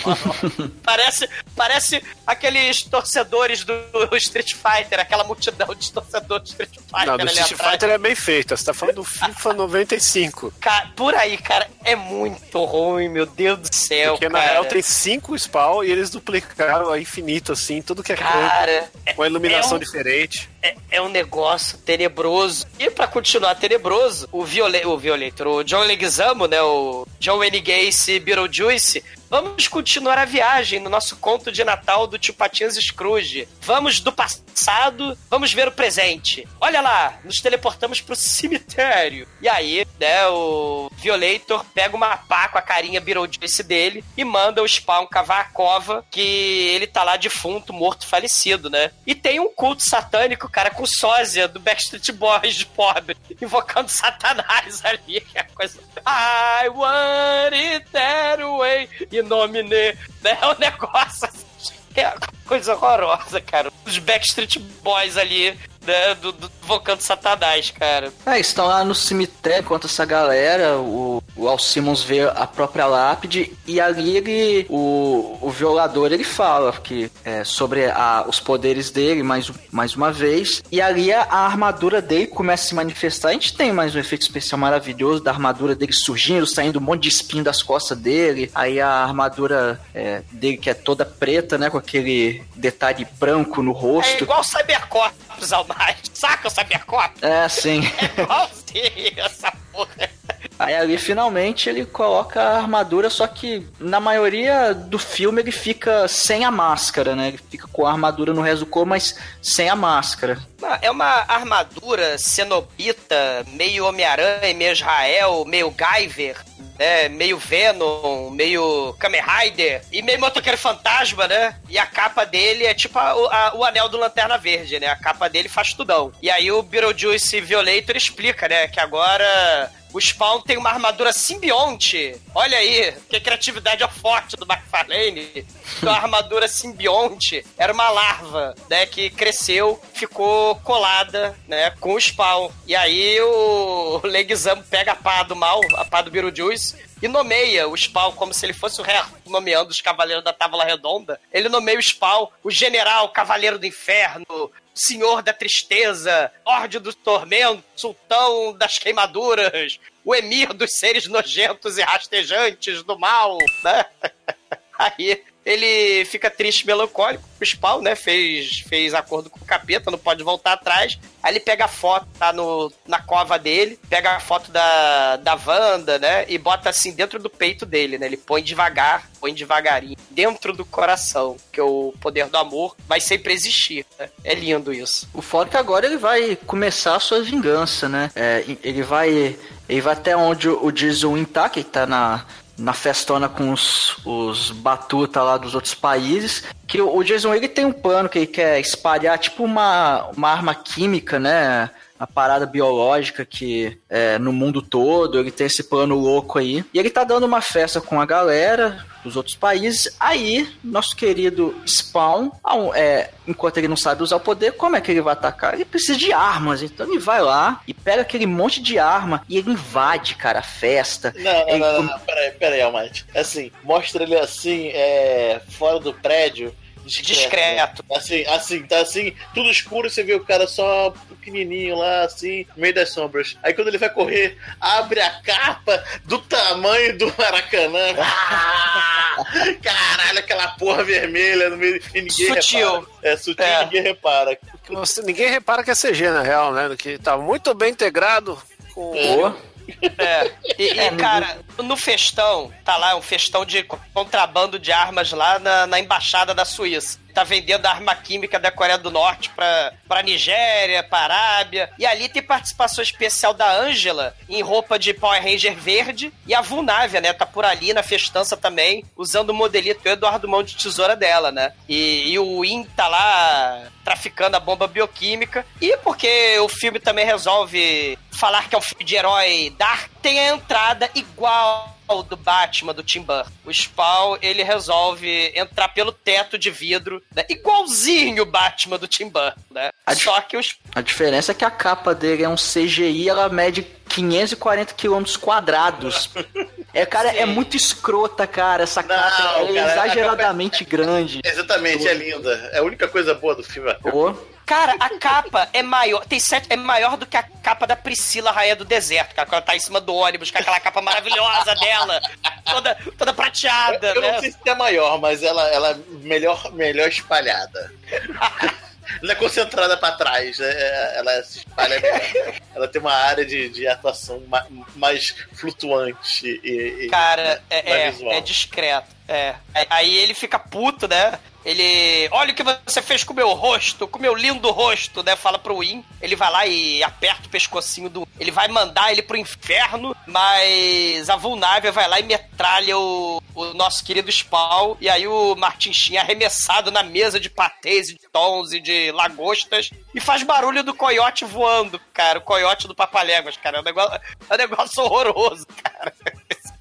parece, parece aqueles torcedores do Street Fighter, aquela multidão de torcedores do Street Fighter. Não, do Street atrás. Fighter é bem feito, você tá falando do FIFA 95. Cara, por aí, cara, é muito ruim, meu Deus do céu, Porque cara. na real tem cinco spawn e eles duplicaram a infinito, assim, tudo que é cara, com a iluminação é um, diferente. É, é, um negócio tenebroso. E para continuar tenebroso, o, viole, o Violator, o John Leguizamo, né, o John Wayne Gacy Beetlejuice, Vamos continuar a viagem no nosso conto de Natal do Tio Patinhas Scrooge. Vamos do passado, vamos ver o presente. Olha lá, nos teleportamos pro cemitério. E aí, né, o Violator pega uma pá com a carinha Beetlejuice dele e manda o Spawn cavar a cova que ele tá lá defunto, morto, falecido, né? E tem um culto satânico, cara, com sósia do Backstreet Boys de pobre, invocando Satanás ali, que é a coisa... I want it that way e nome né? É um negócio assim, é coisa horrorosa, cara. Os Backstreet Boys ali né, do, do Vocando Satanás, cara. É, estão lá no cemitério contra essa galera, o, o Al Simmons vê a própria lápide e ali ele, o, o violador, ele fala que é, sobre a, os poderes dele mais, mais uma vez, e ali a, a, armadura dele começa a se manifestar. A gente tem mais um efeito especial maravilhoso da armadura dele surgindo, saindo um monte de espinho das costas dele, aí a armadura é, dele que é toda preta, né, com aquele detalhe branco no rosto. É igual Cybercops, Almighty. Saca o Cybercop? É, sim. É igualzinho essa porra. Aí ali finalmente ele coloca a armadura, só que na maioria do filme ele fica sem a máscara, né? Ele fica com a armadura no resto do corpo, mas sem a máscara. É uma armadura cenobita, meio Homem-Aranha, meio Israel, meio Guyver, né? Meio Venom, meio Kamen Rider e meio motoqueiro fantasma, né? E a capa dele é tipo a, a, o anel do Lanterna Verde, né? A capa dele faz tudão. E aí o Beetlejuice Violator explica, né? Que agora o Spawn tem uma armadura simbionte. Olha aí, que criatividade é forte do McFarlane. Então, a armadura simbionte era uma larva, né, que cresceu, ficou colada, né, com o Spawn. E aí o Leguizamo pega a pá do mal, a pá do Beetlejuice, e nomeia o Spawn como se ele fosse o rei nomeando os Cavaleiros da Távola Redonda. Ele nomeia o Spawn o General Cavaleiro do Inferno, Senhor da Tristeza, Orde do Tormento, Sultão das Queimaduras, o Emir dos Seres Nojentos e Rastejantes do Mal, né? Aí ele fica triste melancólico. Spawn, né, fez, fez acordo com o capeta, não pode voltar atrás. Aí ele pega a foto, tá no, na cova dele, pega a foto da, da Wanda, né, e bota assim dentro do peito dele, né? Ele põe devagar, põe devagarinho, dentro do coração, que o poder do amor vai sempre existir. Né? É lindo isso. O foda é que agora ele vai começar a sua vingança, né? É, ele vai. Ele vai até onde o Jason tá, que tá na, na festona com os, os batuta lá dos outros países. Que o, Jason ele tem um plano que ele quer espalhar tipo uma, uma arma química, né? Uma parada biológica que é, no mundo todo, ele tem esse plano louco aí. E ele tá dando uma festa com a galera dos outros países. Aí, nosso querido Spawn, é, enquanto ele não sabe usar o poder, como é que ele vai atacar? Ele precisa de armas. Então ele vai lá e pega aquele monte de arma e ele invade, cara, a festa. Não, não, ele... não, não, peraí, peraí, Almighty. Assim, mostra ele assim, é, fora do prédio. Discreto. discreto. Assim, assim, tá assim, tudo escuro, você vê o cara só pequenininho lá, assim, no meio das sombras. Aí quando ele vai correr, abre a capa do tamanho do Maracanã. Ah, caralho, aquela porra vermelha no meio. E ninguém sutil. repara. É sutil, é. ninguém repara. Nossa, ninguém repara que é CG, na real, né? Que tá muito bem integrado com. É. É. E, e, cara, no festão, tá lá um festão de contrabando de armas lá na, na embaixada da Suíça tá vendendo arma química da Coreia do Norte pra, pra Nigéria, pra Arábia. E ali tem participação especial da Angela em roupa de Power Ranger verde. E a Vulnávia, né? Tá por ali na festança também, usando o modelito Eduardo Mão de Tesoura dela, né? E, e o In tá lá traficando a bomba bioquímica. E porque o filme também resolve falar que é um filme de herói dark, tem a entrada igual ao do Batman do Tim Burton. O Spawn, ele resolve entrar pelo teto de vidro, né? igualzinho o Batman do Tim Burton, né? A Só que os A diferença é que a capa dele é um CGI, ela mede 540 quilômetros quadrados. É, cara, é Sim. muito escrota, cara. Essa Não, capa é cara, exageradamente grande. Exatamente, é linda. É a única coisa boa do filme. Pô, Cara, a capa é maior, tem sete, é maior do que a capa da Priscila Rainha do Deserto, cara, quando ela tá em cima do ônibus, com aquela capa maravilhosa dela, toda, toda prateada, Eu né? não sei se é maior, mas ela, ela é melhor, melhor espalhada. Ela é concentrada pra trás, né? ela se espalha melhor. Ela tem uma área de, de atuação ma- mais flutuante e, e Cara, é, mais é, visual. é discreto. É. Aí ele fica puto, né? Ele. Olha o que você fez com o meu rosto, com o meu lindo rosto, né? Fala pro Win. Ele vai lá e aperta o pescocinho do. Ele vai mandar ele pro inferno, mas a Vulnávia vai lá e metralha o, o nosso querido Spawn. E aí o Martin Sheen é arremessado na mesa de patês, e de tons e de lagostas. E faz barulho do coiote voando, cara. O coiote do Papaléguas, cara. É um negócio, é um negócio horroroso, cara.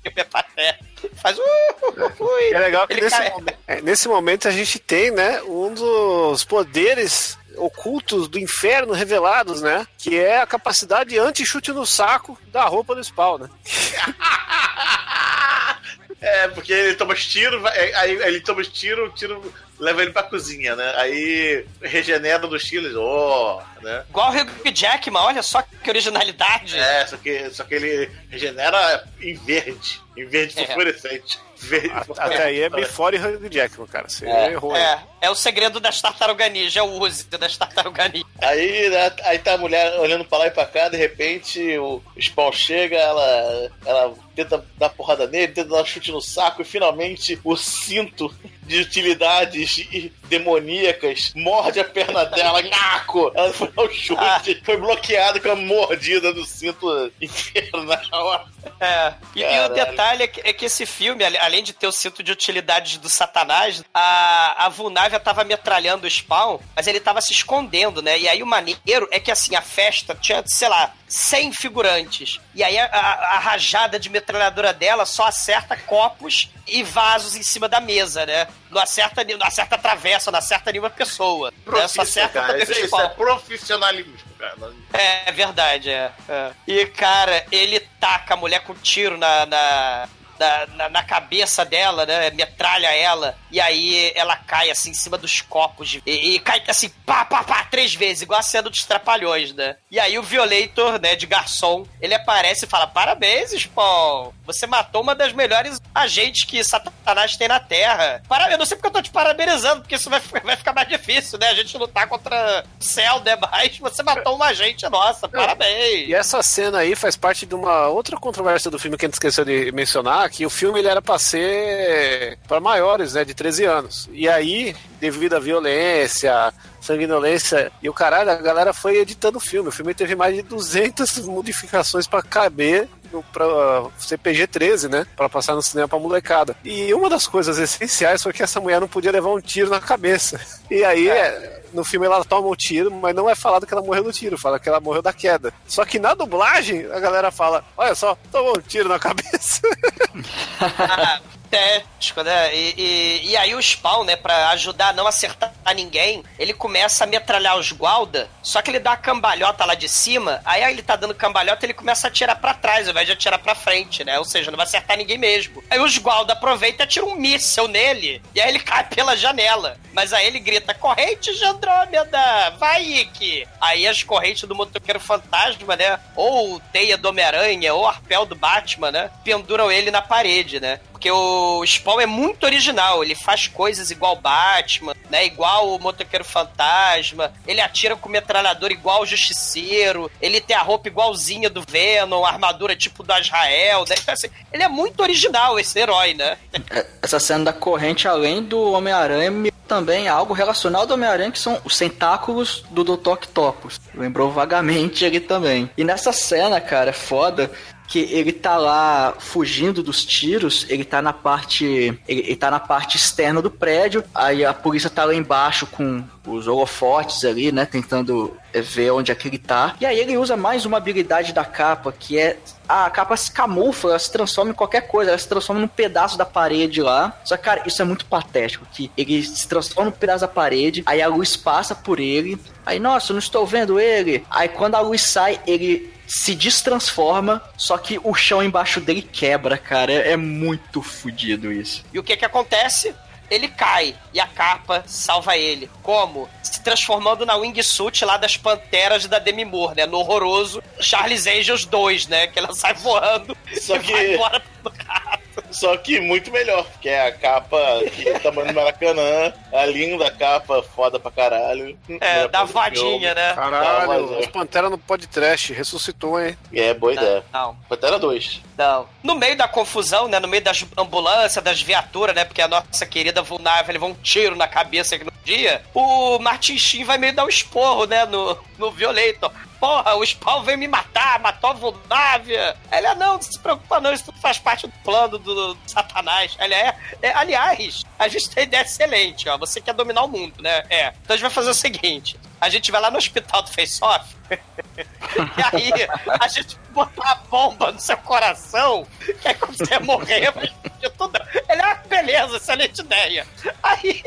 Filme é patético. Faz. Uh, uh, uh, É legal que nesse, cai- momen- é, nesse momento a gente tem, né, um dos poderes ocultos do inferno revelados, né? Que é a capacidade anti-chute no saco da roupa do spawn, né? É, porque ele toma os tiros, vai- aí ele toma os tiros, o tiro leva ele pra cozinha, né? Aí regenera dos tiros, ó, né? Igual o Hugh Jackman, olha só que originalidade. É, só que, só que ele regenera em verde, em verde É. fluorescente. Verde Até aí é Before e Hugh Jackman, cara. Você É, errou. É, é o segredo das tartaruga ninja, é o uso das tartaruga ninja. Aí, né, aí tá a mulher olhando pra lá e pra cá, de repente o Spawn chega, ela, ela tenta dar porrada nele, tenta dar um chute no saco e finalmente o cinto de utilidades demoníacas morde a perna dela, naco! Ela foi ao chute, foi bloqueada com a mordida do cinto infernal. É. E, e o detalhe é que, é que esse filme, além de ter o cinto de utilidades do Satanás, a, a Vulnávia tava metralhando o Spawn, mas ele tava se escondendo, né? E aí o maneiro é que assim, a festa tinha, sei lá, 100 figurantes. E aí a, a- a rajada de metralhadora dela só acerta copos e vasos em cima da mesa, né? Não acerta, não acerta travessa, não acerta nenhuma pessoa. Né? Só acerta cara, isso, isso é profissionalismo, cara. É, é verdade, é, é. E, cara, ele taca a mulher com tiro na, na, na, na- na cabeça dela, né? Metralha ela. E aí ela cai, assim, em cima dos copos. de- e, e cai, assim, pá, pá, pá, três vezes, igual a cena dos Trapalhões, né? E aí o Violator, né, de garçom, ele aparece e fala, parabéns, Spawn. Você matou uma das melhores agentes que Satanás tem na Terra. Parabéns, eu não sei porque eu tô te parabenizando, porque isso vai, vai ficar mais difícil, né? A gente lutar contra o céu, né? Mas você matou uma agente nossa, parabéns. E essa cena aí faz parte de uma outra controvérsia do filme que a gente esqueceu de mencionar, que o filme ele era pra ser para maiores, né, de 13 anos. E aí, devido à violência, sanguinolência e o caralho, a galera foi editando o filme. O filme teve mais de 200 modificações pra caber no- pra CPG 13, né? Pra passar no cinema pra molecada. E uma das coisas essenciais foi que essa mulher não podia levar um tiro na cabeça. E aí, é, no filme ela toma um tiro, mas não é falado que ela morreu do tiro, fala que ela morreu da queda. Só que na dublagem, a galera fala: olha só, tomou um tiro na cabeça. Patético, né? E, e, e aí o Spawn, né, pra ajudar a não acertar ninguém, ele começa a metralhar os guarda, só que ele dá a cambalhota lá de cima, aí ele tá dando cambalhota ele começa a atirar pra trás, ao invés de atirar pra frente, né? Ou seja, não vai acertar ninguém mesmo. Aí os guarda aproveitam e atiram um míssel nele, e aí ele cai pela janela. Mas aí ele grita, corrente de Andrômeda, vai, Ike! Aí as correntes do motoqueiro fantasma, né? Ou teia do Homem-Aranha, ou arpel do Batman, né? Penduram ele na parede, né? Porque o Spawn é muito original, ele faz coisas igual Batman, né? Igual o motoqueiro fantasma, ele atira com metralhador igual o Justiceiro, ele tem a roupa igualzinha do Venom, armadura tipo do Azrael, né? Então, assim, ele é muito original, esse herói, né? Essa cena da corrente, além do Homem-Aranha, me também algo relacionado ao Homem-Aranha, que são os tentáculos do Dr. Octopus. Lembrou vagamente ele também. E nessa cena, cara, é foda, que ele tá lá fugindo dos tiros, ele tá na parte. Ele, ele tá na parte externa do prédio, aí a polícia tá lá embaixo com os holofotes ali, né? Tentando ver onde é que ele tá. E aí ele usa mais uma habilidade da capa, que é a capa se camufla, ela se transforma em qualquer coisa, ela se transforma num pedaço da parede lá. Só que, cara, isso é muito patético, que ele se transforma num pedaço da parede, aí a luz passa por ele, aí, nossa, eu não estou vendo ele. Aí quando a luz sai, ele se destransforma, só que o chão embaixo dele quebra, cara. É, é muito fodido isso. E o que que acontece? Ele cai e a capa salva ele. Como? Se transformando na wingsuit lá das Panteras da Demi Moore, né? No horroroso Charles Angels 2, né? Que ela sai voando Só e que- vai embora pro gato. Só que muito melhor, que é a capa que é tamanho do Maracanã, a linda capa, foda pra caralho. É, da vadinha, né? Caralho, Não, mas é. os Pantera no podcast, ressuscitou, hein? É, boa ideia. Não. Pantera 2. Não. No meio da confusão, né? No meio das ambulâncias, das viaturas, né? Porque a nossa querida Vulnável levou um tiro na cabeça aqui no dia. O Martin Sheen vai meio dar um esporro, né? No, no Violator. Porra, o Spawn veio me matar, matou a Vulnávia. Ele, ah, não, não se preocupa não, isso tudo faz parte do plano do, do Satanás. Ele é, é, aliás, a gente tem ideia excelente, ó. Você quer dominar o mundo, né? É. Então a gente vai fazer o seguinte: a gente vai lá no hospital do Face Off. e aí, a gente botar a bomba no seu coração, que aí quando você morrer, vai tudo. Ele é uma beleza, excelente ideia. Aí,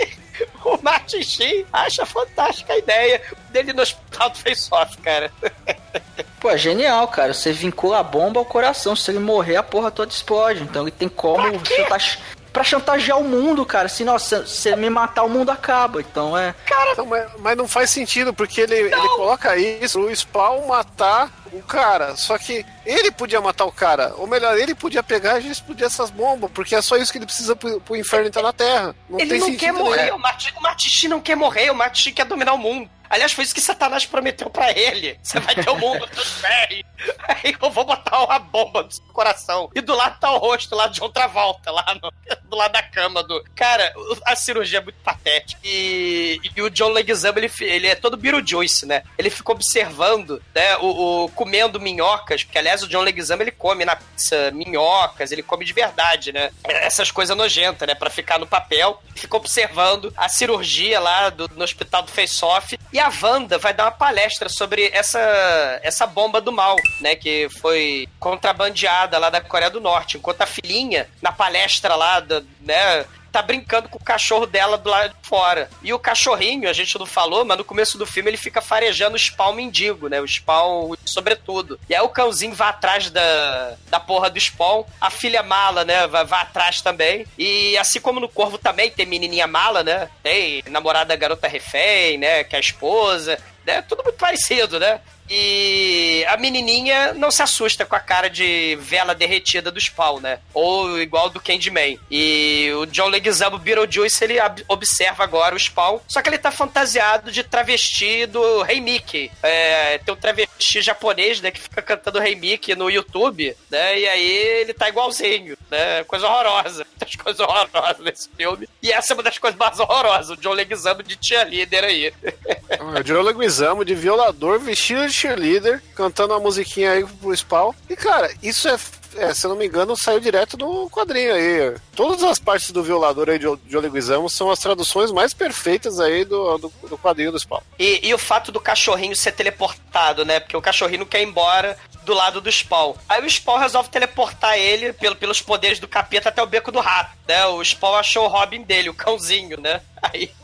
o Martin Sheen acha fantástica a ideia dele no hospital do Face Off, cara. Pô, é genial, cara. Você vincula a bomba ao coração. Se ele morrer, a porra toda explode. Então ele tem como chantage... pra chantagear o mundo, cara. Se, nossa, se você me matar, o mundo acaba. Então é. Então, mas, mas não faz sentido, porque ele, ele coloca isso, o Spawn matar o cara. Só que ele podia matar o cara. Ou melhor, ele podia pegar e explodir essas bombas, porque é só isso que ele precisa pro, pro inferno entrar na Terra. Não ele não quer morrer, nenhum. o Sheen não quer morrer, o Sheen quer dominar o mundo. Aliás, foi isso que Satanás prometeu pra ele. Você vai ter o mundo dos pés. Aí eu vou botar uma bomba no seu coração. E do lado tá o rosto lá de outra volta, lá no- do lado da cama do. Cara, a cirurgia é muito patética. E, e o John Leguizamo, ele, ele é todo Beetlejuice, né? Ele fica observando, né? O, o- comendo minhocas, porque aliás o John Leguizamo ele come na pizza minhocas, ele come de verdade, né? Essas coisas nojentas, né? Pra ficar no papel. Fica observando a cirurgia lá do, no hospital do Face Off. E a Wanda vai dar uma palestra sobre essa, essa bomba do mal, né? Que foi contrabandeada lá da Coreia do Norte. Enquanto a filhinha, na palestra lá, do, né? Tá brincando com o cachorro dela do lado de fora. E o cachorrinho, a gente não falou, mas no começo do filme ele fica farejando o spawn mendigo, né? O spawn, sobretudo. E aí o cãozinho vai atrás da, da porra do spawn. A filha mala, né? Vai, vai atrás também. E assim como no Corvo também tem menininha mala, né? Tem namorada garota refém, né? Que é a esposa. Né? Tudo muito parecido, né? E a menininha não se assusta com a cara de vela derretida do Spawn, né? Ou igual do Candyman. E o John Leguizamo Beetlejuice, ele observa agora o Spawn, só que ele tá fantasiado de travesti do Rei Mickey. É, tem um travesti japonês, né, que fica cantando Rei Mickey no YouTube, né? E aí ele tá igualzinho, né? Coisa horrorosa. Muitas coisas horrorosas nesse filme. E essa é uma das coisas mais horrorosas, o John Leguizamo de cheerleader aí. O Joe Leguizamo de violador vestido de cheerleader, cantando uma musiquinha aí pro Spawn. E, cara, isso é, é, se eu não me engano, saiu direto do quadrinho aí. Todas as partes do violador aí de Joe Leguizamo são as traduções mais perfeitas aí do, do, do quadrinho do Spawn. E, e o fato do cachorrinho ser teleportado, né? Porque o cachorrinho quer ir embora do lado do Spawn. Aí o Spawn resolve teleportar ele pelo, pelos poderes do capeta até o beco do rato, né? O Spawn achou o Robin dele, o cãozinho, né?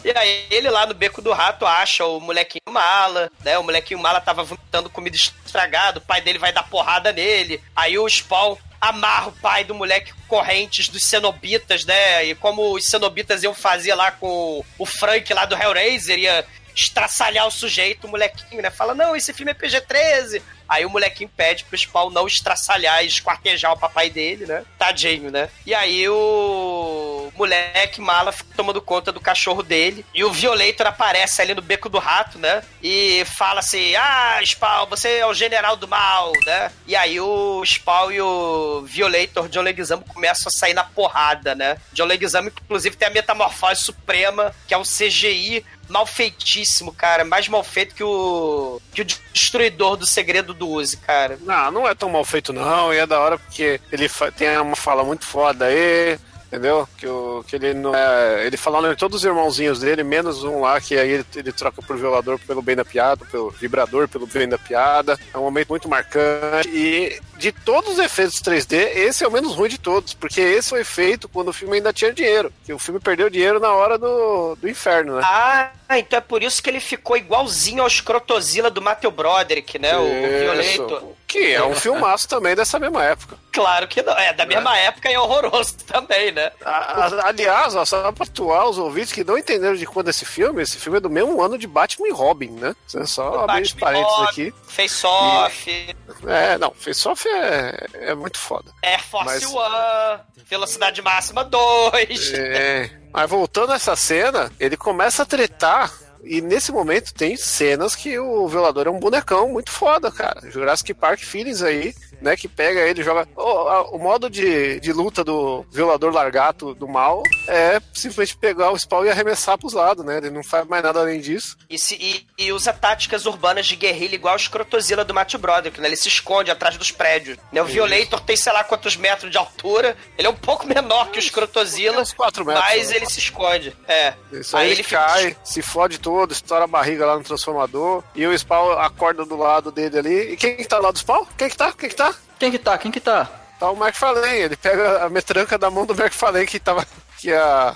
E aí ele lá no beco do rato acha o molequinho mala, né? O molequinho mala tava vomitando comida estragada, o pai dele vai dar porrada nele. Aí o Spawn amarra o pai do moleque correntes dos cenobitas, né? E como os cenobitas iam fazer lá com o Frank lá do Hellraiser, ia estraçalhar o sujeito, o molequinho, né? Fala, não, esse filme é PG-13. Aí o molequinho pede pro Spawn não estraçalhar e esquartejar o papai dele, né? Tadinho, né? E aí o moleque mala fica tomando conta do cachorro dele. E o Violator aparece ali no beco do rato, né? E fala assim: Ah, Spawn, você é o general do mal, né? E aí o Spawn e o Violator, John Leguizamo, começam a sair na porrada, né? John Leguizamo, inclusive, tem a metamorfose suprema, que é um CGI mal feitíssimo, cara. Mais mal feito que o. que o destruidor do segredo do Uzi, cara. Não, não é tão mal feito, não. E é da hora porque ele tem uma fala muito foda aí entendeu? Que, o, que ele não é. Ele falando em todos os irmãozinhos dele, menos um lá, que aí ele, ele troca por violador pelo bem da piada, pelo vibrador pelo bem da piada. É um momento muito marcante. E de todos os efeitos 3D, esse é o menos ruim de todos, porque esse foi feito quando o filme ainda tinha dinheiro. Que o filme perdeu dinheiro na hora do, do inferno, né? Ah, então é por isso que ele ficou igualzinho ao Escrotozilla do Matthew Broderick, né? O, o Violento. Que é um filmaço também dessa mesma época. Claro que não. É da mesma é. época e é horroroso também, né? A, a, aliás, ó, só pra atuar os ouvintes que não entenderam de quando esse filme, esse filme é do mesmo ano de Batman e Robin, né? É só abrir os parênteses aqui. Face Off. E... É, não, Face Off é, é muito foda. Air Force Mas... One, Velocidade Máxima 2. É. Mas voltando a essa cena, ele começa a tretar e nesse momento tem cenas que o violador é um bonecão muito foda, cara. Jurassic Park Feelings aí, né? Que pega ele e joga. O, o, modo de, de luta do violador largato do mal é simplesmente pegar o spawn e arremessar pros lados, né? Ele não faz mais nada além disso. E, se, e, e usa táticas urbanas de guerrilha igual o Scrotozilla do Matthew Broderick, né? Ele se esconde atrás dos prédios. Né? O Violator tem sei lá quantos metros de altura. Ele é um pouco menor que o Scrotozilla, metros, mas né? ele se esconde. É. Isso aí, aí ele cai, fica... se fode todo, estoura a barriga lá no transformador. E o Spawn acorda do lado dele ali. E quem que tá lá do Spawn? Quem que tá? Quem que tá? Quem que tá? Quem que tá? Tá o Mark Fallen, ele pega a metranca da mão do Mark Fallen que tava que ia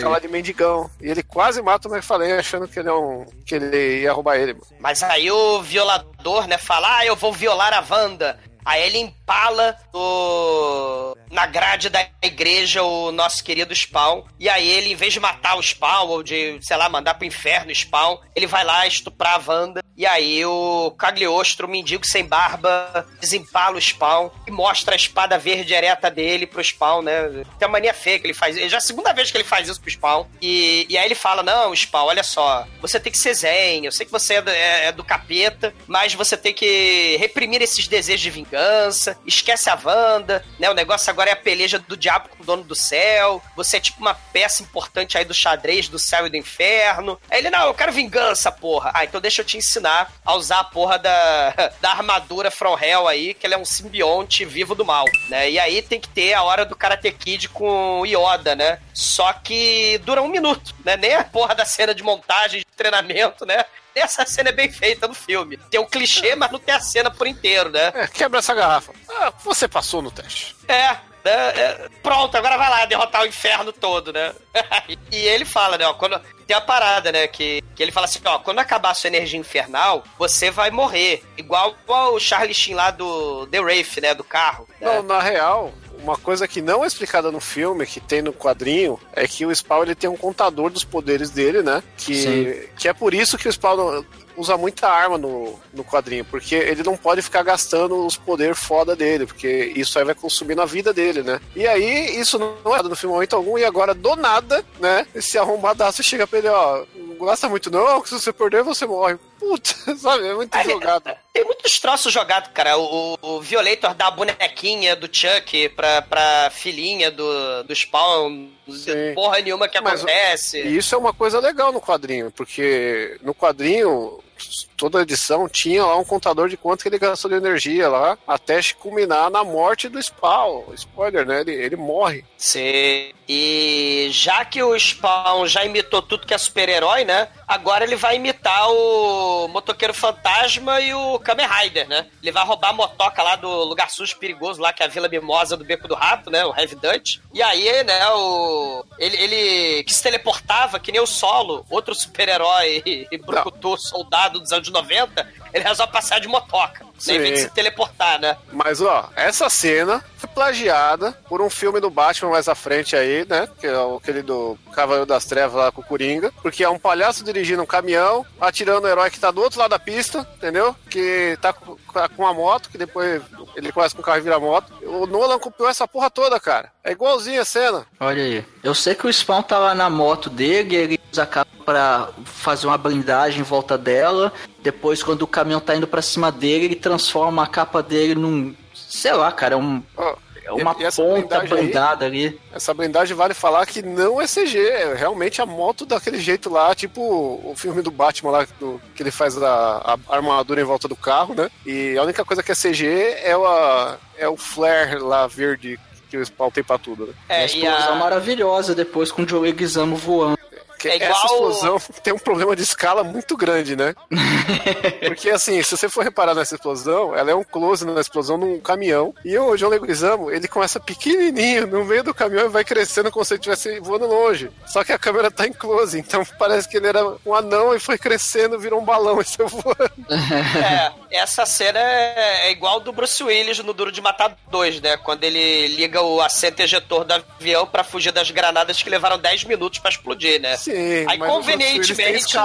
falar de mendigão. E ele quase mata o Mark Fallen achando que ele é um que ele ia roubar ele. Mano. Mas aí o violador, né, fala: "Ah, eu vou violar a Wanda". Aí ele empala o... na grade da igreja o nosso querido Spawn. E aí ele, em vez de matar o Spawn, ou de, sei lá, mandar pro inferno o Spawn, ele vai lá estuprar a Wanda. E aí o Cagliostro, o mendigo sem barba, desempala o Spawn e mostra a espada verde ereta dele pro Spawn, né? Tem uma mania feia que ele faz. Já é a segunda vez que ele faz isso pro Spawn. E, e aí ele fala: Não, Spawn, olha só, você tem que ser zen. Eu sei que você é do, é, é do capeta, mas você tem que reprimir esses desejos de vingança. Esquece a Wanda, né? O negócio agora é a peleja do diabo com o dono do céu. Você é tipo uma peça importante aí do xadrez do céu e do inferno. Aí ele: Não, eu quero vingança, porra. Ah, então deixa eu te ensinar a usar a porra da, da armadura From Hell aí, que ele é um simbionte vivo do mal, né? E aí tem que ter a hora do Karate Kid com Yoda, né? Só que dura um minuto, né? Nem a porra da cena de montagem, de treinamento, né? Essa cena é bem feita no filme. Tem o um clichê, mas não tem a cena por inteiro, né? É, quebra essa garrafa. Ah, você passou no teste. É, né? É, pronto, agora vai lá derrotar o inferno todo, né? e ele fala, né? Ó, quando, tem a parada, né? Que, que ele fala assim: ó, quando acabar a sua energia infernal, você vai morrer. Igual o Charlie Sheen lá do The Wraith, né? Do carro. Né? Não, na real, uma coisa que não é explicada no filme, que tem no quadrinho, é que o Spawn ele tem um contador dos poderes dele, né? Que, que é por isso que o Spawn usa muita arma no, no quadrinho, porque ele não pode ficar gastando os poderes foda dele, porque isso aí vai consumir na vida dele, né? E aí, isso não é no filme momento algum, e agora, do nada, né? Esse arrombadaço chega pra ele, ó, não gasta muito não, que se você perder, você morre. Puta, sabe? É muito jogado. Tem muitos troços jogados, cara. O, o Violator dá a bonequinha do Chuck pra, pra filhinha do, do Spawn. Sim. Porra nenhuma que Mas acontece. isso é uma coisa legal no quadrinho, porque no quadrinho toda edição tinha lá um contador de quanto que ele gastou de energia lá, até culminar na morte do Spawn. Spoiler, né? Ele, ele morre. Sim. E já que o Spawn já imitou tudo que é super-herói, né? Agora ele vai imitar o Motoqueiro Fantasma e o Kamen Rider, né? Ele vai roubar a motoca lá do lugar sujo perigoso lá, que é a Vila Mimosa do Beco do Rato, né? O Heavy Dutch. E aí, né, o... Ele, ele que se teleportava, que nem o Solo, outro super-herói e brucutu soldado dos anos 90, ele resolve passar de motoca. Sim. Em vez de se teleportar, né? Mas, ó, essa cena foi plagiada por um filme do Batman mais à frente aí, né? Que é o- aquele do Cavaleiro das Trevas lá com o Coringa. Porque é um palhaço dirigindo um caminhão, atirando o herói que tá do outro lado da pista, entendeu? Que tá com tá com uma moto, que depois ele começa com o carro e vira moto. O Nolan copiou essa porra toda, cara. É igualzinho a cena. Olha aí. Eu sei que o Spawn tá lá na moto dele, ele usa a capa pra fazer uma blindagem em volta dela. Depois, quando o caminhão tá indo pra cima dele, ele transforma a capa dele num. Sei lá, cara, é, um, Ó, é uma e- e ponta blindagem aí- blindada ali. Essa blindagem vale falar que não é CG, é realmente a moto daquele jeito lá, tipo o filme do Batman lá, do- que ele faz a, a armadura em volta do carro, né? E a única coisa que é CG é o, a- é o flare lá verde que o Spawn tem pra tudo, né? E a É, e explosão a... maravilhosa depois com o Joe Leguizamo voando. É igual- Essa explosão tem um problema de escala muito grande, né? Porque assim, se você for reparar nessa explosão, ela é um close na explosão num caminhão. E o João Leguizamo, ele começa pequenininho no meio do caminhão e vai crescendo como se ele estivesse voando longe. Só que a câmera tá em close, então parece que ele era um anão e foi crescendo, virou um balão e saiu voando. É, essa cena é, é igual do Bruce Willis no Duro de Matar 2, né? Quando ele liga o assento ejetor do avião pra fugir das granadas que levaram 10 minutos pra explodir, né? Sim, Aí mas convenientemente.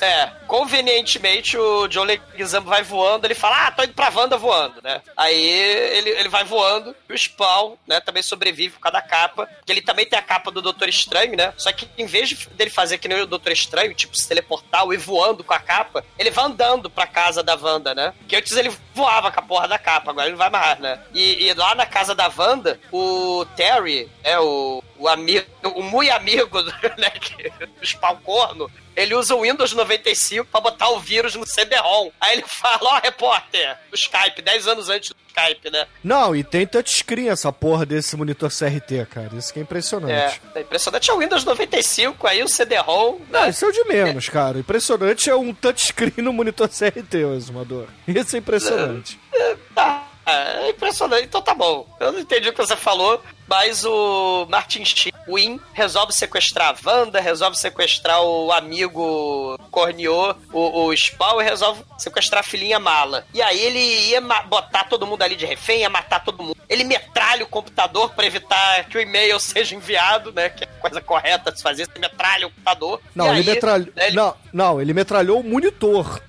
É, convenientemente o John Leguizamo vai voando, ele fala: Ah, tô indo pra Wanda voando, né? Aí ele, ele vai voando, e o Spawn, né, também sobrevive por causa da capa. Que ele também tem a capa do Doutor Estranho, né? Só que em vez de- dele fazer que nem o Doutor Estranho, tipo, se teleportar ou ir voando com a capa, ele vai andando pra casa da Wanda, né? Que antes ele voava com a porra da capa, agora ele não vai mais, né? E, e lá na casa da Wanda, o Terry, é o, o amigo, o muito amigo, né? Que, o ele usa o Windows 95 pra botar o vírus no CD-ROM. Aí ele fala, ó, repórter, do Skype, 10 anos antes do Skype, né? Não, e tem touchscreen essa porra desse monitor CRT, cara. Isso que é É, impressionante. é impressionante é o Windows 95, aí o CD-ROM, Não, né? isso é o de menos, cara. Impressionante é um touchscreen no monitor CRT, exumador. Isso é impressionante. Tá, é impressionante, então tá bom. Eu não entendi o que você falou, mas o Martin Sheen, Win, resolve sequestrar a Wanda, resolve sequestrar o amigo Corniô, o, o Spawn, e resolve sequestrar a filhinha Mala. E aí ele ia botar todo mundo ali de refém, ia matar todo mundo. Ele metralha o computador pra evitar que o e-mail seja enviado, né? Que é a coisa correta de se fazer, você metralha o computador. Não, ele aí, metralhou. né, ele- Não, não, ele metralhou o monitor.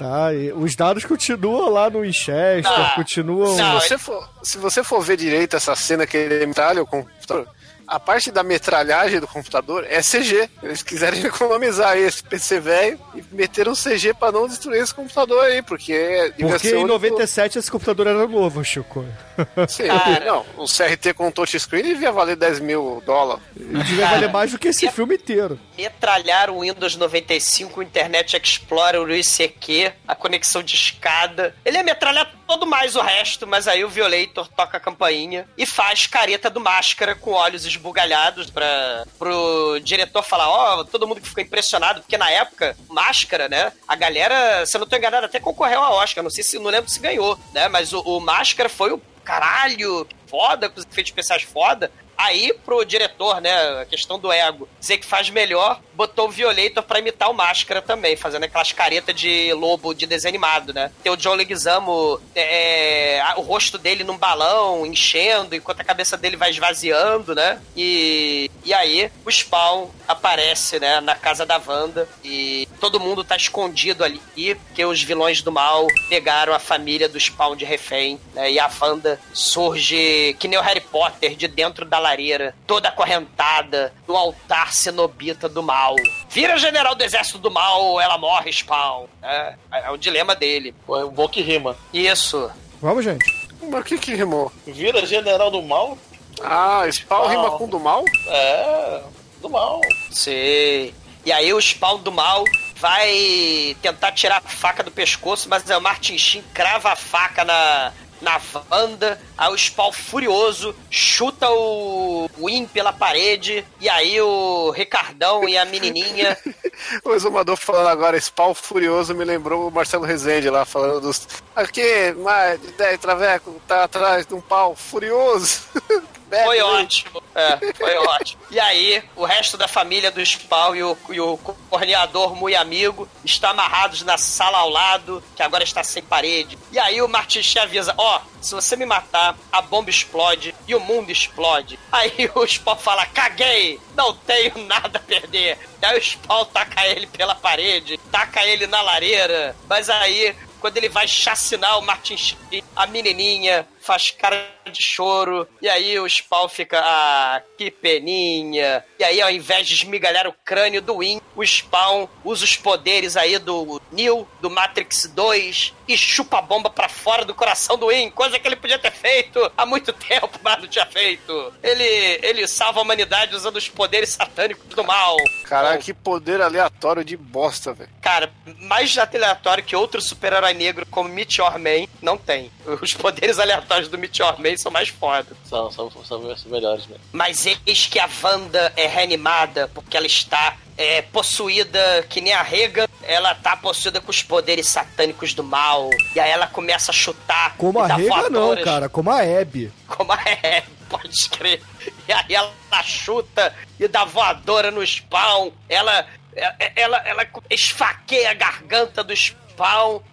Tá? E os dados continuam lá no Winchester, Ah, continuam. não, se, você for, se você for ver direito essa cena que ele metralha o computador, a parte da metralhagem do computador é CG. Eles quiserem economizar esse PC velho e meteram CG pra não destruir esse computador aí, porque. devia Porque em o único- 97 esse computador era novo, Chico. Sim, Cara. não, o CRT com touchscreen devia valer 10 mil dólares. Ele devia valer mais do que esse filme inteiro. metralhar o Windows 95, o Internet Explorer, o ICQ, a conexão de escada. Ele ia metralhar todo mais o resto, mas aí o Violator toca a campainha e faz careta do máscara com olhos esbugalhados para pro diretor falar, ó, todo mundo que ficou impressionado, porque na época, máscara, né? A galera, se eu não tô enganado, até concorreu ao Oscar, não sei se não lembro se ganhou, né? Mas o, o máscara foi o caralho, foda, com os efeitos especiais foda. Aí, pro diretor, né, a questão do ego, dizer que faz melhor, botou o Violator pra imitar o Máscara também, fazendo aquelas caretas de lobo de desenho animado, né? Tem o John Leguizamo, é, a- o rosto dele num balão, enchendo, enquanto a cabeça dele vai esvaziando, né? E, e aí, o Spawn aparece, né, na casa da Wanda e todo mundo tá escondido ali, porque os vilões do mal pegaram a família do Spawn de refém, né? E a Wanda surge que nem o Harry Potter de dentro da lareira, toda acorrentada, no altar cenobita do mal. Vira general do exército do mal, ela morre, Spawn. É, é o dilema dele. É um bom que rima. Isso. Vamos, gente. Mas o que que rimou? Vira general do mal? Ah, Spawn Spawn. rima com do mal? É, do mal. Sei. E aí o Spawn do mal vai tentar tirar a faca do pescoço, mas é o Martin Sheen crava a faca na, na Wanda. Aí o Spawn furioso chuta o Win pela parede. E aí o Ricardão e a menininha O exumador falando agora, Spawn Furioso, me lembrou o Marcelo Rezende lá falando dos. Aqui, mais de 10 traveco, tá atrás de um pau furioso. Foi ótimo. É, foi ótimo. E aí, o resto da família do Spawn e o, e o corneador muito amigo estão amarrados na sala ao lado, que agora está sem parede. E aí o Martin Sheen avisa: Ó, oh, se você me matar, a bomba explode e o mundo explode. Aí o Spawn fala: Caguei, não tenho nada a perder. E aí o Spawn taca ele pela parede, taca ele na lareira. Mas aí quando ele vai chacinar o Martin Sheen, a menininha faz cara de choro, e aí o Spawn fica, ah, que peninha. E aí, ao invés de esmigalhar o crânio do Win, o Spawn usa os poderes aí do Neo, do Matrix 2, e chupa a bomba pra fora do coração do Win, coisa que ele podia ter feito há muito tempo, mas não tinha feito. Ele, ele salva a humanidade usando os poderes satânicos do mal. Caralho, que poder aleatório de bosta, velho. Cara, mais aleatório que outro super-herói negro como Meteor Man não tem. Os poderes aleatórios do Meteor Man são mais foda. São, são, são melhores mesmo. Mas eis que a Wanda é reanimada porque ela está é, possuída que nem a Rega, ela tá possuída com os poderes satânicos do mal. E aí ela começa a chutar. Como a Rega não, cara, como a Abby. Como a Abby, pode crer. E aí ela chuta e dá voadora no spawn. Ela ela, ela, ela esfaqueia a garganta do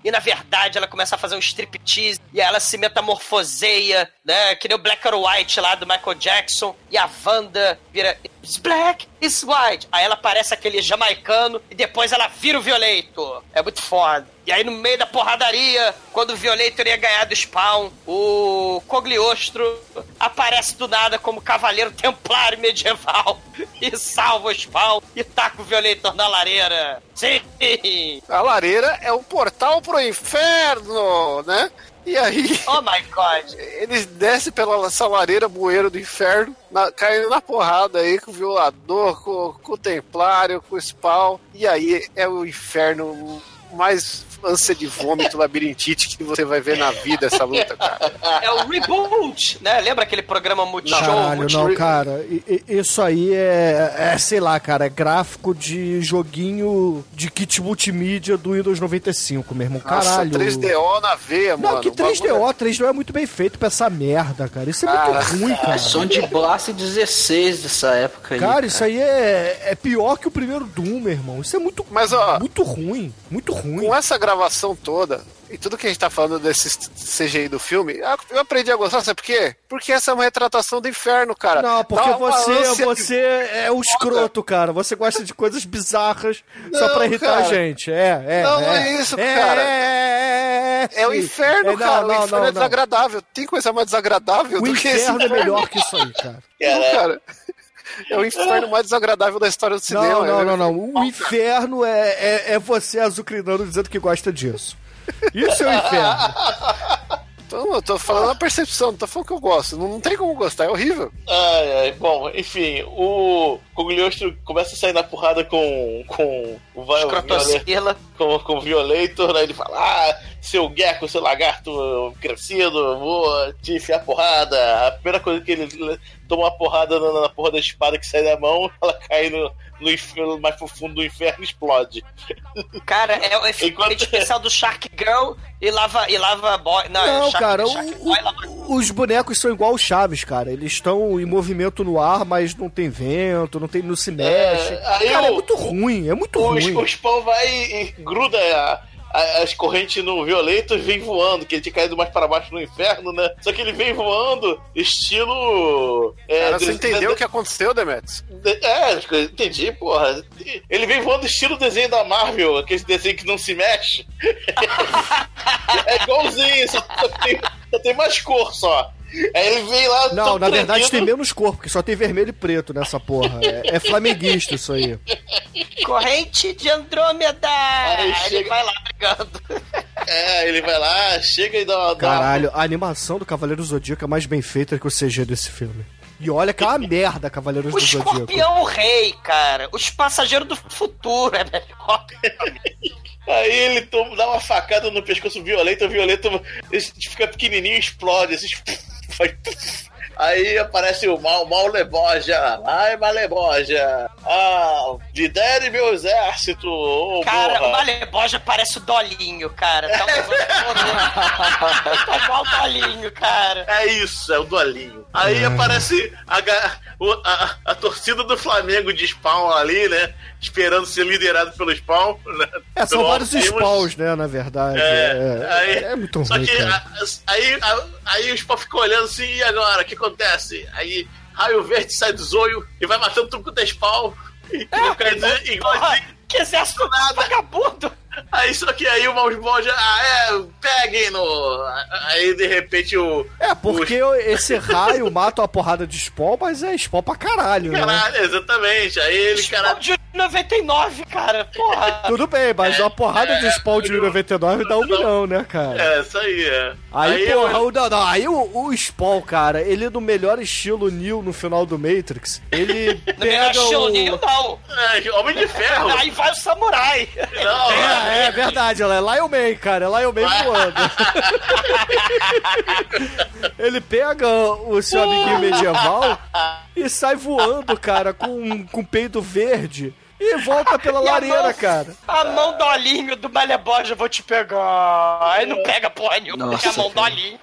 E na verdade ela começa a fazer um striptease e ela se metamorfoseia, né? Que nem o Black or White lá do Michael Jackson e a Wanda vira It's black, it's white. Aí ela parece aquele jamaicano e depois ela vira o Violento. É muito foda. E aí, no meio da porradaria, quando o Violator ia ganhar do Spawn, o Cogliostro aparece do nada como cavaleiro templário medieval e salva o Spawn e taca o Violator na lareira. Sim! A lareira é um portal pro inferno, né? E aí. Oh my god! Eles descem pela essa lareira bueiro do inferno, na, caindo na porrada aí com o violador, com, com o templário, com o spawn. E aí é o inferno mais ânsia de vômito, labirintite que você vai ver na vida essa luta, cara. É o reboot, né? Lembra aquele programa Multishow? Caralho, não, cara. Isso aí é, é, sei lá, cara, é gráfico de joguinho de kit multimídia do Windows 95, meu irmão. Caralho. Nossa, 3DO na veia, não, mano. que 3DO, 3DO é muito bem feito pra essa merda, cara. Isso é muito cara, ruim, cara. Som de Blast 16 dessa época aí. Cara, cara, isso aí é, é pior que o primeiro Doom, meu irmão. Isso é muito, Mas, ó, muito ruim. Muito ruim. Com essa gravação toda e tudo que a gente tá falando desse CGI do filme, eu aprendi a gostar, sabe por quê? Porque essa é uma retratação do inferno, cara. Não, porque você, você é o escroto, cara. Você gosta de coisas bizarras não, só pra irritar cara. a gente. É, é. Não, é, é isso, cara. É, é, é, é o inferno, não, cara. Não, o inferno é desagradável. Tem coisa mais desagradável o do que esse. O inferno é melhor que isso aí, cara. Não, cara. É o inferno mais desagradável da história do cinema. Não, não, não, não. O inferno é, é, é você azucrinando dizendo que gosta disso. Isso é o inferno. Então, eu tô falando a percepção, não tô falando que eu gosto. Não, não tem como gostar, é horrível. Ai, ai, bom, enfim, o Cogliostro começa a sair na porrada com, com o Violator, com, com o Violator, né? Ele fala: Ah, seu gecko, seu lagarto crescido, vou te enfiar porrada. A primeira coisa que ele toma uma porrada na, na porra da espada que sai da mão, ela cai no, no mais profundo do inferno explode. Cara, é o efeito Enquanto... especial do Shark Girl e lava, e lava boy. Não, não é Shark, cara, Shark o, boy, lava... os bonecos são igual o Chaves, cara. Eles estão em movimento no ar, mas não tem vento, não, tem, não se mexe. É, cara, é o, é muito ruim, é muito o, ruim. O spawn vai e gruda a as correntes no Violeto vem voando, que ele tinha caído mais para baixo no inferno, né? Só que ele vem voando, estilo. É, Cara, você entendeu o que aconteceu, Demetrius? É, entendi, porra. Ele vem voando estilo desenho da Marvel, aquele desenho que não se mexe. é igualzinho, só tem, só tem mais cor só. Aí ele vem lá. Não, na verdade tem menos cor, porque só tem vermelho e preto nessa porra. É, é flamenguista isso aí. Corrente de Andrômeda! Aí chega... Ele vai lá brigando. É, ele vai lá, chega e dá uma. Caralho, a animação do Cavaleiro Zodíaco é mais bem feita que o CG desse filme. E olha que é uma merda, Cavaleiros o do Zodíaco. O escorpião rei, cara. Os passageiros do futuro é melhor. Aí ele toma, dá uma facada no pescoço violento, o violento fica pequenininho e explode. Assim, faz... Aí aparece o Mal, Mal Leboja. Ai, Maleboja. Ah, lidere meu exército. ô Cara, morra. o Maleboja parece o Dolinho, cara. Tá, um... tá igual o Dolinho, cara. É isso, é o Dolinho. Aí aparece a, o- a, a torcida do Flamengo de Spawn ali, né? Esperando ser liderado pelo Spawn. Né? É, são Pelo vários Alcimas. spawns, né, na verdade. É, É, aí, é muito Só ruim, que cara. a- aí, a- aí o Spawn fica olhando assim, e agora? O que acontece? Aí raio verde sai do zoio e vai matando tudo quanto é Spawn. E É, quer dizer, Porra, igualzinho. que exército vagabundo! Aí só que aí o Malsboja, ah, é, peguem no. Aí de repente o. É, porque esse raio mata uma porrada de spawn, mas é spawn pra caralho, né? Caralho, exatamente. Aí ele, cara. Spawn de 99, cara. Porra. Tudo bem, mas uma porrada de spawn de 99 dá um milhão, né, cara? É, isso aí, é. Aí, eu- porra, o, não, não, aí o, o Spawn, cara, ele no melhor estilo Neo no final do Matrix, ele No melhor pega estilo o... Neo, não. É, Homem de Ferro. Aí vai o samurai. Não, É, é verdade, ela é Lion Man, cara, é Lion Man voando. ele pega o seu amiguinho medieval e sai voando, cara, com, com peito verde e volta pela E a lareira, mão- cara. A mão do Olinho do Maleboja, eu vou te pegar. Aí não pega porra nenhuma, Nossa, porque a mão do cara. Olinho.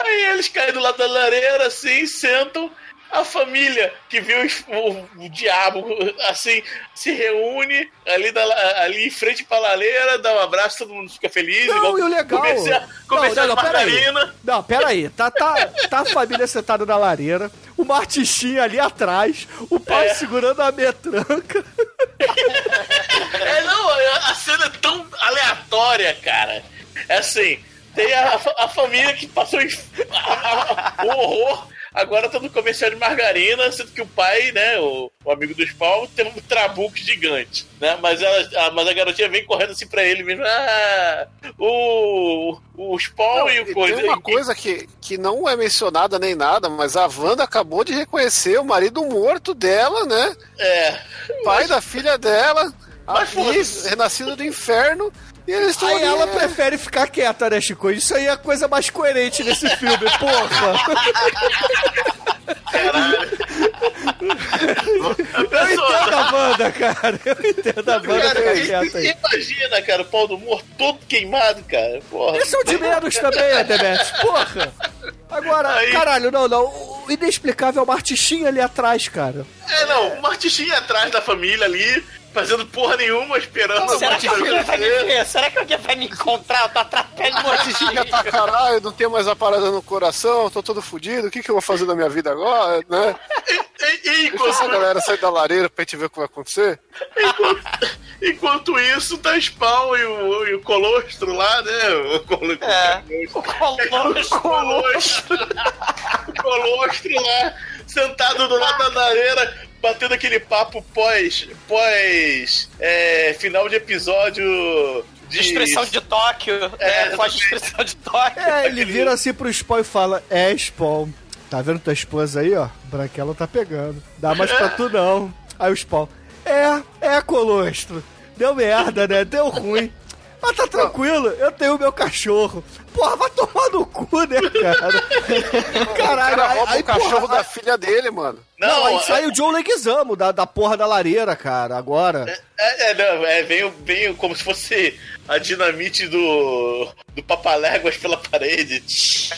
Aí eles caem do lado da lareira, assim, sentam. A família que viu o, o diabo, assim, se reúne ali, da, ali em frente pra lareira, dá um abraço, todo mundo fica feliz. Não, igual e o legal. Comercial, comercial não, não, não, peraí. Não, peraí. Tá, tá, tá a família sentada na lareira, o Martichinha ali atrás, o pai É. segurando a metranca. É, não, a cena é tão aleatória, cara. É assim, tem a, a família que passou a- a- o horror. Agora tá no comercial de margarina, sendo que o pai, né, o, o amigo do Spawn, tem um trabuco gigante, né? Mas, ela, a, mas a garotinha vem correndo assim pra ele mesmo. Ah, o, o Spawn Não, e o coisa. tem uma coisa que, que não é mencionada nem nada, mas a Wanda acabou de reconhecer o marido morto dela, né? É. Pai da filha dela, Mas ali, foda-se. renascido do inferno, e eles estão Aí ali, ela né? prefere ficar quieta, né, Chico? Isso aí é a coisa mais coerente nesse filme, porra. A Eu entendo a Wanda, cara. Eu entendo a Wanda Cara, ficar i- quieta aí. imagina, cara, o pau do morto todo queimado, cara. Porra. Esse é o de menos também, Ademet. Porra. Agora, Aí- caralho, não, não. O inexplicável é o Martichinha ali atrás, cara. É, não, o Martichinha atrás da família ali, fazendo porra nenhuma, esperando a Será que morte alguém vai me ver? Será que alguém vai me encontrar? Eu tô atrapalhando o tá caralho, não tenho mais a parada no coração, tô todo fudido, o que, que eu vou fazer da minha vida agora, né? E, e- e Deixa enquanto, essa galera sair da lareira pra gente ver o que vai acontecer. enquanto, enquanto isso, tá Spawn e o, e o Colostro lá, né? O, colo, É. o O Colostro. Colostro. o Colostro lá, sentado do lado da lareira, batendo aquele papo pós. pós. É, final de episódio. De Destruição de Tóquio. É, É, pós destruição de Tóquio. É, ele vira assim pro Spawn e fala: É, Spawn, tá vendo tua esposa aí, ó? Branquela tá pegando. Dá mais pra tu não. Aí o Spawn: É, é, Colostro. Deu merda, né? Deu ruim. Mas tá tranquilo, eu tenho o meu cachorro. Porra, vai tomar no cu, né, cara? O Caralho, cara aí, rouba aí, o cachorro porra, da filha dele, mano. Não, Não, aí é- sai o Joe Leguizamo da, da porra da lareira, cara, agora. É, é, não, é veio, veio como se fosse a dinamite do, do Papaléguas pela parede.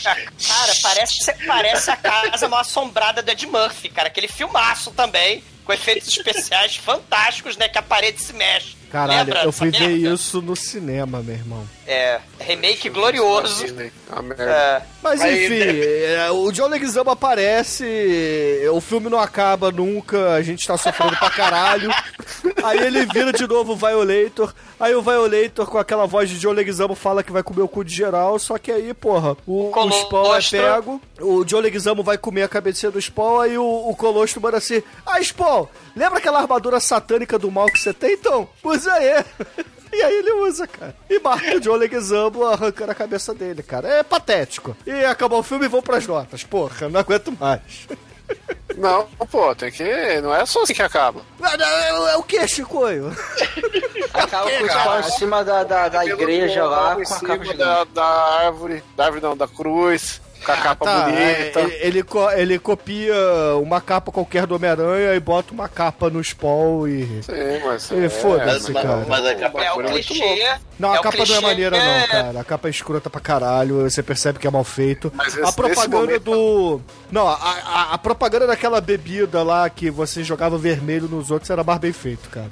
Cara, parece, parece a casa mal assombrada do Ed Murphy, cara. Aquele filmaço também, com efeitos especiais fantásticos, né? Que a parede se mexe. Caralho, Lembra eu fui ver merda? isso no cinema, meu irmão. É, remake glorioso. Disney, a merda. É, Mas enfim, é, o John Leguizamo aparece, o filme não acaba nunca, a gente tá sofrendo pra caralho. Aí ele vira de novo o Violator, aí o Violator com aquela voz de John Leguizamo fala que vai comer o cu de geral, só que aí, porra, o, o Colostro. Spawn é pego, o John Leguizamo vai comer a cabeça do Spawn, aí o, o Colostro manda assim, ah, Spawn, lembra aquela armadura satânica do mal que você tem? Então, usa aí. E aí ele usa, cara. E mata o John Leguizamo arrancando a cabeça dele, cara. É patético. E acabou o filme e vão pras notas. Porra, não aguento mais. Não, pô, tem que. Não é só assim que acaba. Ah, não, É, é o que, Chicoio? Acaba com o spawn em cima da, da, da igreja lá, com a capa da, da árvore. Da árvore não, da cruz. Com a capa Tá, bonita. é, ele, ele, co- ele copia uma capa qualquer do Homem-Aranha e bota uma capa no Spawn e. Sim, mas. E é, foda-se, Mas, cara. mas, a capa É o Bagulho muito clichê. Não, é a o capa não é maneira, não, é- cara. A capa é escrota pra caralho, você percebe que é mal feito. Mas a esse- propaganda nesse do. Não, a, a, a propaganda daquela bebida lá que você jogava vermelho nos outros era mais bem feito, cara.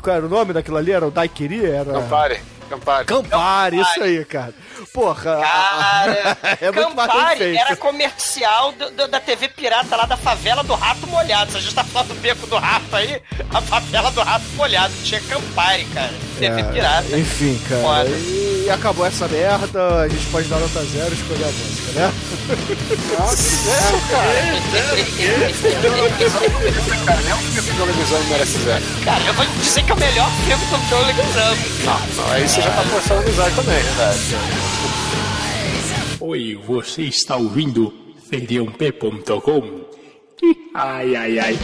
Qual era o nome daquilo ali? Era o Daiquiri? Era. Campari. Campari. Campari, isso aí, cara. Porra, Cara, é muito Campari feito. era comercial do- do- da TV pirata lá da favela do Rato Molhado. Se a gente tá falando do beco do rato aí, a favela do Rato Molhado tinha Campari, cara. TV É, pirata. Enfim, cara. Foda. E acabou essa merda, a gente pode dar nota zero e escolher a música, né? O Jogo Exame merece zero. Cara, eu vou dizer que é o melhor filme do John Leguizamo. Não, não, aí você já tá forçando amizade também. Oi, você está ouvindo feriãop.com? Ai, ai, ai.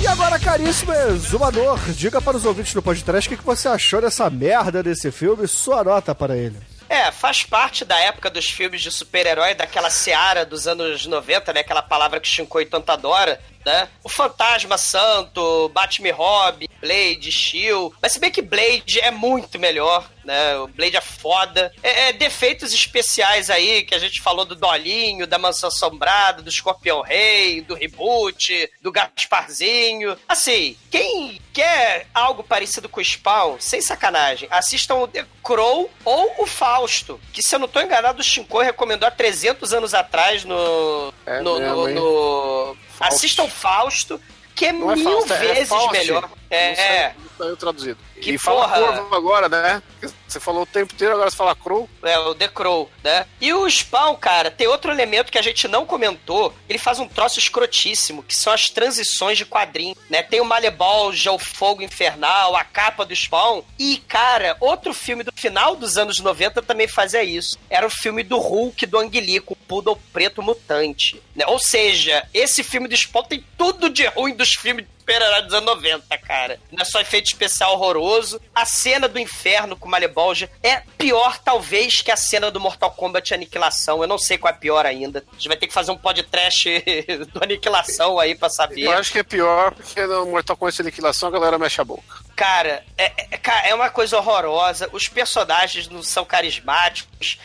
E agora, caríssimo exumador, diga para os ouvintes do podcast o que você achou dessa merda desse filme, sua nota para ele. É, faz parte da época dos filmes de super-herói, daquela seara dos anos 90, né? Aquela palavra que Shinkoi tanto adora, né? O Fantasma Santo, Batman Robin, Blade, Shield. Mas se bem que Blade é muito melhor, né? O Blade é foda. É, é defeitos especiais aí, que a gente falou do Dolinho, da Mansão Assombrada, do Escorpião Rei, do Reboot, do Gasparzinho. Assim, quem quer algo parecido com o Spawn, sem sacanagem, assistam o The Crow ou o Fausto, que se eu não tô enganado, o Shinkoi recomendou há 300 anos atrás no... É no, mesmo, no- no- Fausto. Assistam Fausto, que é Não é mil Fausto, é vezes Fausto. melhor. Não É, saiu- não saiu traduzido. Que e fala porra. corvo agora, né? Você falou o tempo inteiro, agora você fala crow. É, o The Crow, né? E o Spawn, cara, tem outro elemento que a gente não comentou. Ele faz um troço escrotíssimo, que são as transições de quadrinho, né? Tem o Malebolja, o Fogo Infernal, a capa do Spawn. E, cara, outro filme do final dos anos 90 também fazia isso. Era o filme do Hulk do Anguilico, o Poodle Preto Mutante. Né? Ou seja, esse filme do Spawn tem tudo de ruim dos filmes super-herói dos anos 90, cara. Não é só efeito especial horroroso. A cena do inferno com o Malebolja é pior, talvez, que a cena do Mortal Kombat Aniquilação. Eu não sei qual é pior ainda. A gente vai ter que fazer um podcast do Aniquilação aí pra saber. Eu acho que é pior, porque no Mortal Kombat Aniquilação a galera mexe a boca. Cara, é, é- é uma coisa horrorosa. Os personagens não são carismáticos.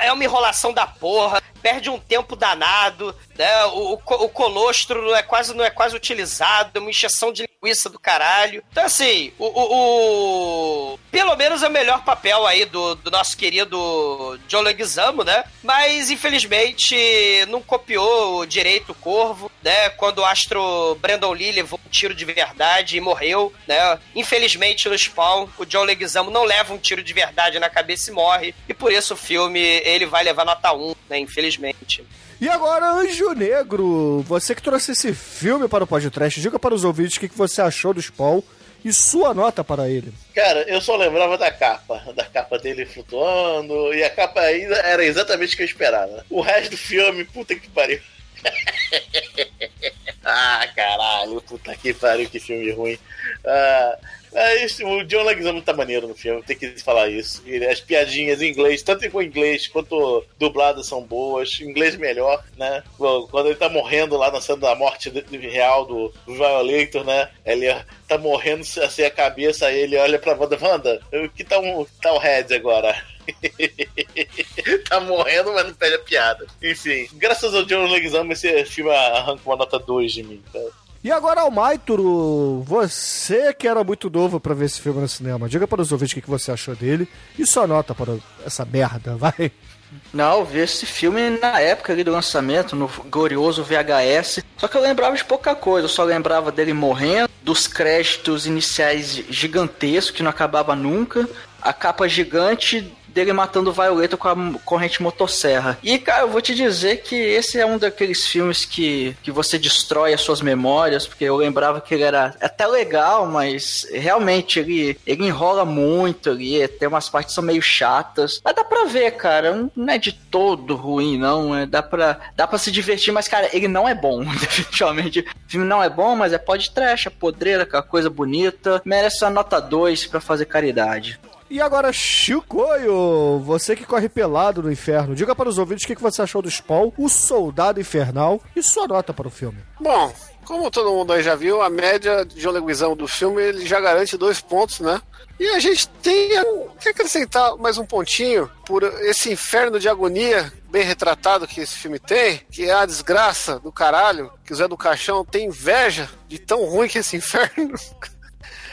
É uma enrolação da porra. Perde um tempo danado. Né? O, o, o colostro não é, quase, não é quase utilizado. É uma encheção de linguiça do caralho. Então, assim, o. o- o- Pelo menos é o melhor papel aí do, do nosso querido John Leguizamo, né? Mas, infelizmente, não copiou direito o Corvo, né? Quando o astro Brandon Lee levou um tiro de verdade e morreu, né? Infelizmente, no Spawn, o John Leguizamo não leva um tiro de verdade na cabeça e morre. E por isso o filme, ele vai levar nota 1, né? Infelizmente. E agora, Anjo Negro, você que trouxe esse filme para o podcast, diga para os ouvintes o que você achou do Spawn e sua nota para ele. Cara, eu só lembrava da capa, da capa dele flutuando, e a capa ainda era exatamente o que eu esperava. O resto do filme, puta que pariu. ah, caralho, puta que pariu, que filme ruim. Ah, mas o John Leguizamo tá maneiro no filme, tem que falar isso. As piadinhas em inglês, tanto em inglês quanto dubladas são boas. Inglês melhor, né? Quando ele tá morrendo lá na cena da morte real do, Violator, né? Ele tá morrendo assim a cabeça, aí ele olha pra Wanda, Wanda, que tá, um, tá o Red agora? tá morrendo, mas não perde a piada. Enfim, graças ao John Leguizamo, esse filme arranca uma nota 2 de mim. E agora, Almaituro, você que era muito novo para ver esse filme no cinema, diga para os ouvintes o que você achou dele e sua nota para essa merda, vai. Não, vi esse filme na época ali do lançamento, no glorioso VHS. Só que eu lembrava de pouca coisa. Eu só lembrava dele morrendo, dos créditos iniciais gigantescos que não acabava nunca, a capa gigante dele matando o Violeta com a corrente motosserra. E, cara, eu vou te dizer que esse é um daqueles filmes que, que você destrói as suas memórias, porque eu lembrava que ele era até legal, mas realmente ele, ele enrola muito ali, tem umas partes que são meio chatas. Mas dá pra ver, cara, não é de todo ruim, não. É, dá, pra, dá pra se divertir, mas, cara, ele não é bom, definitivamente. O filme não é bom, mas é pode trash, é podreira, aquela coisa bonita. Merece uma nota 2 pra fazer caridade. E agora, Chicoio, você que corre pelado no inferno, diga para os ouvintes o que você achou do Spawn, o Soldado Infernal, e sua nota para o filme. Bom, como todo mundo aí já viu, a média de oleguizão do filme ele já garante dois pontos, né? E a gente tem que acrescentar mais um pontinho por esse inferno de agonia bem retratado que esse filme tem, que é a desgraça do caralho, que o Zé do Caixão tem inveja de tão ruim que é esse inferno.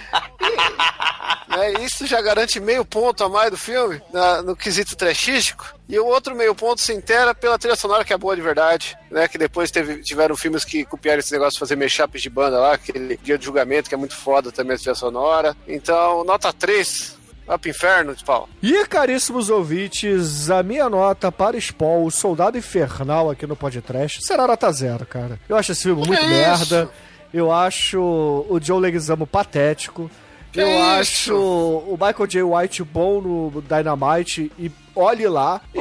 né, isso já garante meio ponto a mais do filme, na, no quesito trechístico. E o outro meio ponto se inteira pela trilha sonora, que é boa de verdade, né? Que depois teve, tiveram filmes que copiaram esse negócio de fazer mashups de banda lá, aquele Dia de Julgamento, que é muito foda também a trilha sonora. Então, nota 3, Up Inferno, Spawn. E caríssimos ouvintes, a minha nota para Spawn, o Soldado Infernal aqui no podcast, será nota zero, cara. Eu acho esse filme muito é merda. isso? Eu acho o Joe Leguizamo patético. Que eu isso? acho o Michael J. White bom no Dynamite e olhe lá. E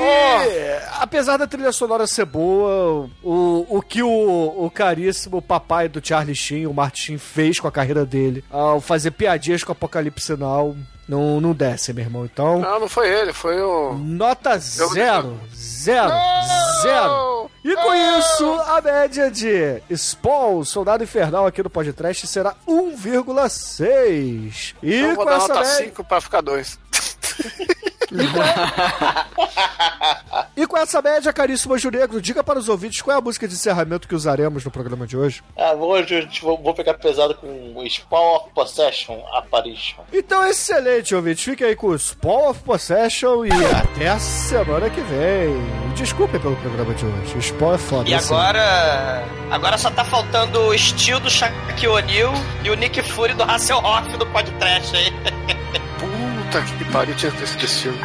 apesar da trilha sonora ser boa, o, o que o, o caríssimo papai do Charlie Sheen, o Martin, fez com a carreira dele ao fazer piadinhas com o Apocalipse Now, não, não desce, meu irmão. Então, Não, não foi ele, foi o. nota zero. Zero. Zero. E com isso, a média de Spawn, Soldado Infernal aqui no podcast será 1,6. E Eu vou com dar essa nota média... 5 pra ficar 2. E com essa média, caríssimo Juregro, diga para os ouvintes qual é a música de encerramento que usaremos no programa de hoje. Ah, hoje a gente vou, vou pegar pesado com o Spawn of Possession Apparition. Então, excelente, ouvintes. Fique aí com o Spawn of Possession e até a semana que vem. Desculpem pelo programa de hoje. O Spawn é foda. E assim. agora. Agora só tá faltando o estilo do Shaquille O'Neal e o Nick Fury do Hasselhoff do podcast aí. Puta que pariu, tinha esquecido desse filme.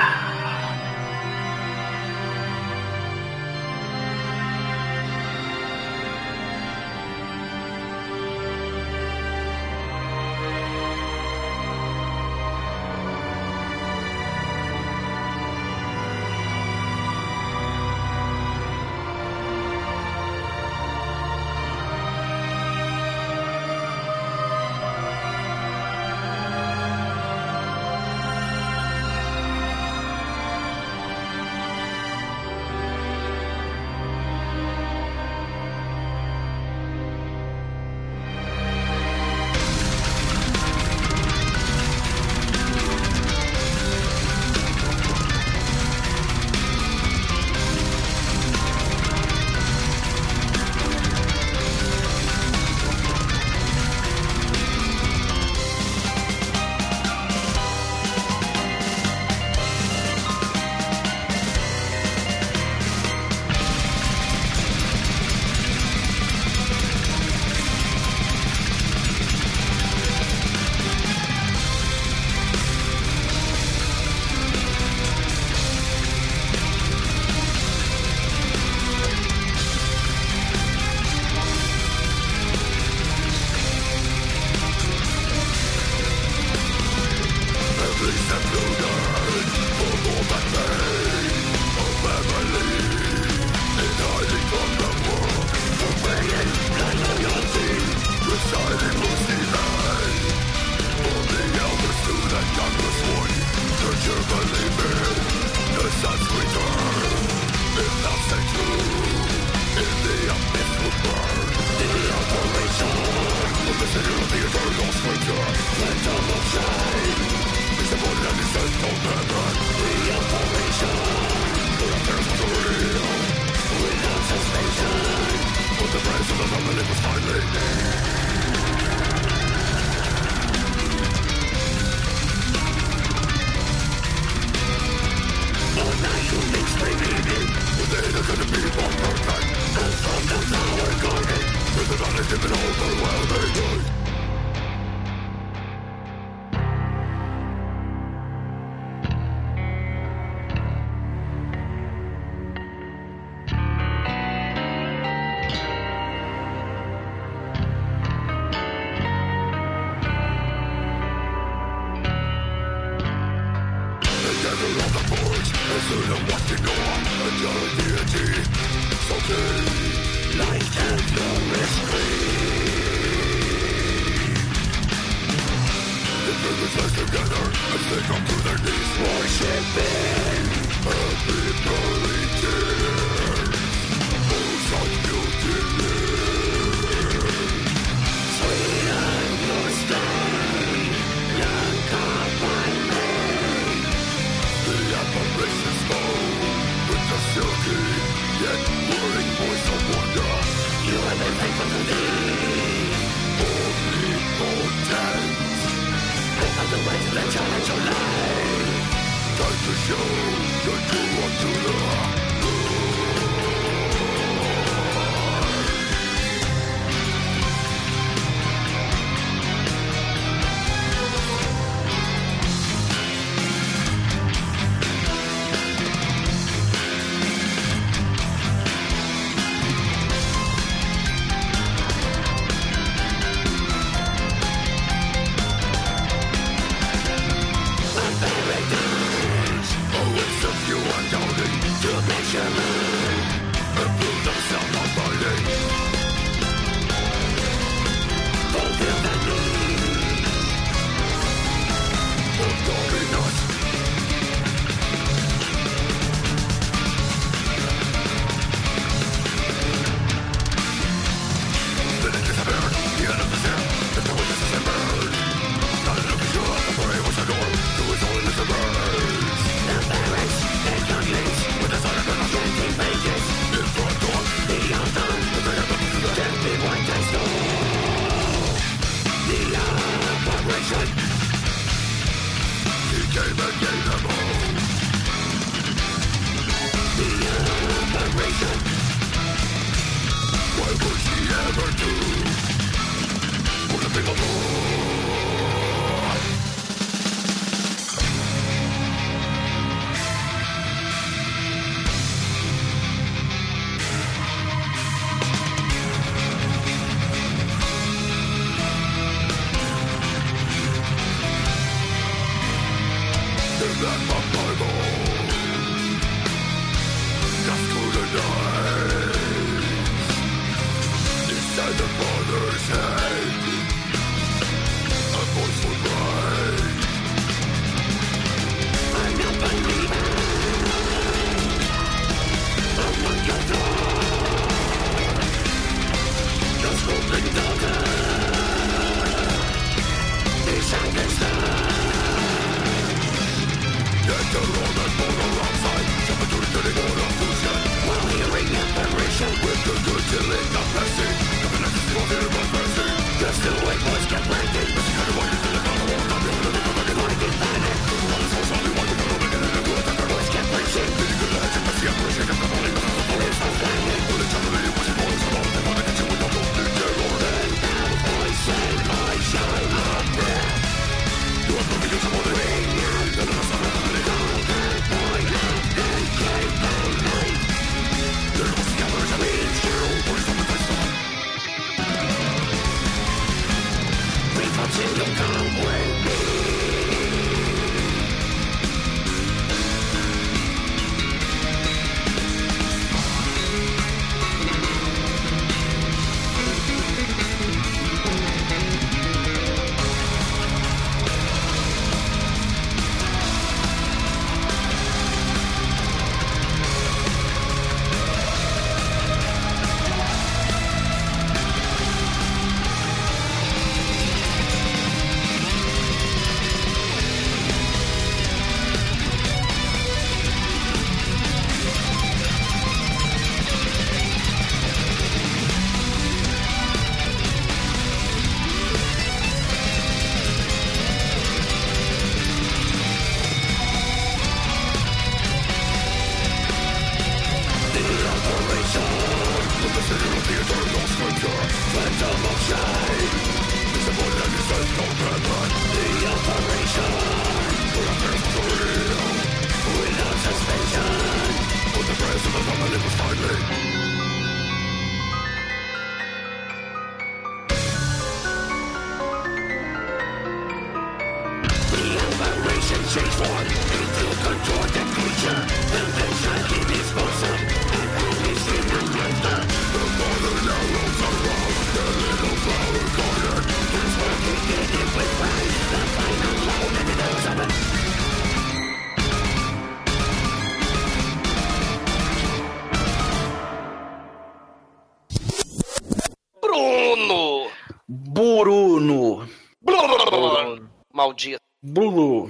Bulu.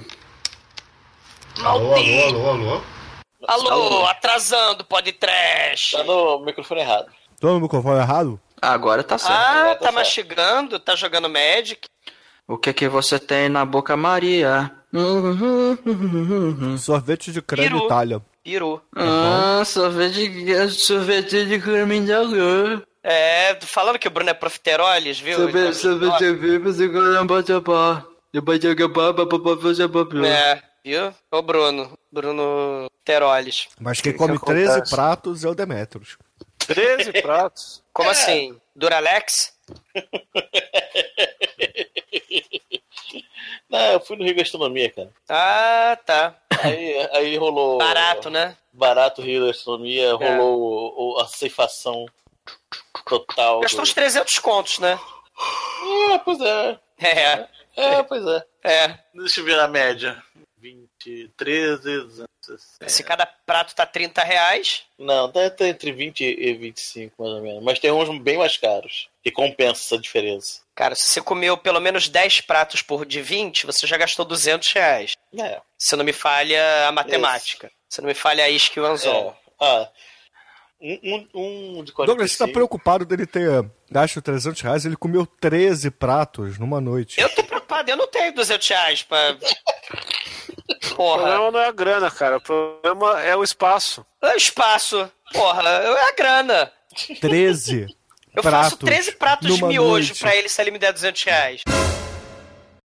Alô, alô, alô, alô. Alô, atrasando, pode trash. Tá no microfone errado. Tô no microfone errado? Agora tá certo. Ah, tá certo. mastigando, tá jogando Magic. O que que você tem na boca, Maria? Sorvete de creme Peru. Itália. Pirou. Ah, sorvete, sorvete de creme de alho. É, falando que o Bruno é profiteroles, viu? Sorvete, Então, sorvete de creme de alho. É, viu? Ô Bruno. Bruno Teroles. Mas quem Que come que 13 acontece? pratos é o Demetrius. 13 pratos. Como assim? Duralex? Não, eu fui no Rio Gastronomia, cara. Ah, tá. Aí, aí rolou. Barato, né? Barato Rio Gastronomia, rolou o- o- a ceifação total. Gastou do- uns 300 contos, né? É, pois é. É, É, pois é. é. Deixa eu ver a média. 20, 13, 260. Se cada prato tá 30 reais, Não, tá, tá entre 20 e 25, mais ou menos. Mas tem uns bem mais caros. Que compensa essa diferença. cara, se você comeu pelo menos 10 pratos por de 20, você já gastou 200 reais. É. Se não me falha a matemática. Se não me falha a isca e o anzol. é. Ah, um, um, um de 45. Douglas, você tá preocupado dele ter gasto 300 reais? Ele comeu 13 pratos numa noite. Eu tô preocupado, eu não tenho 200 reais pra... O Porra, problema não é a grana, cara. O problema é o espaço. é espaço. Porra, é a grana. 13 Eu pratos faço 13 pratos de numa miojo noite. pra ele se ele me der 200 reais.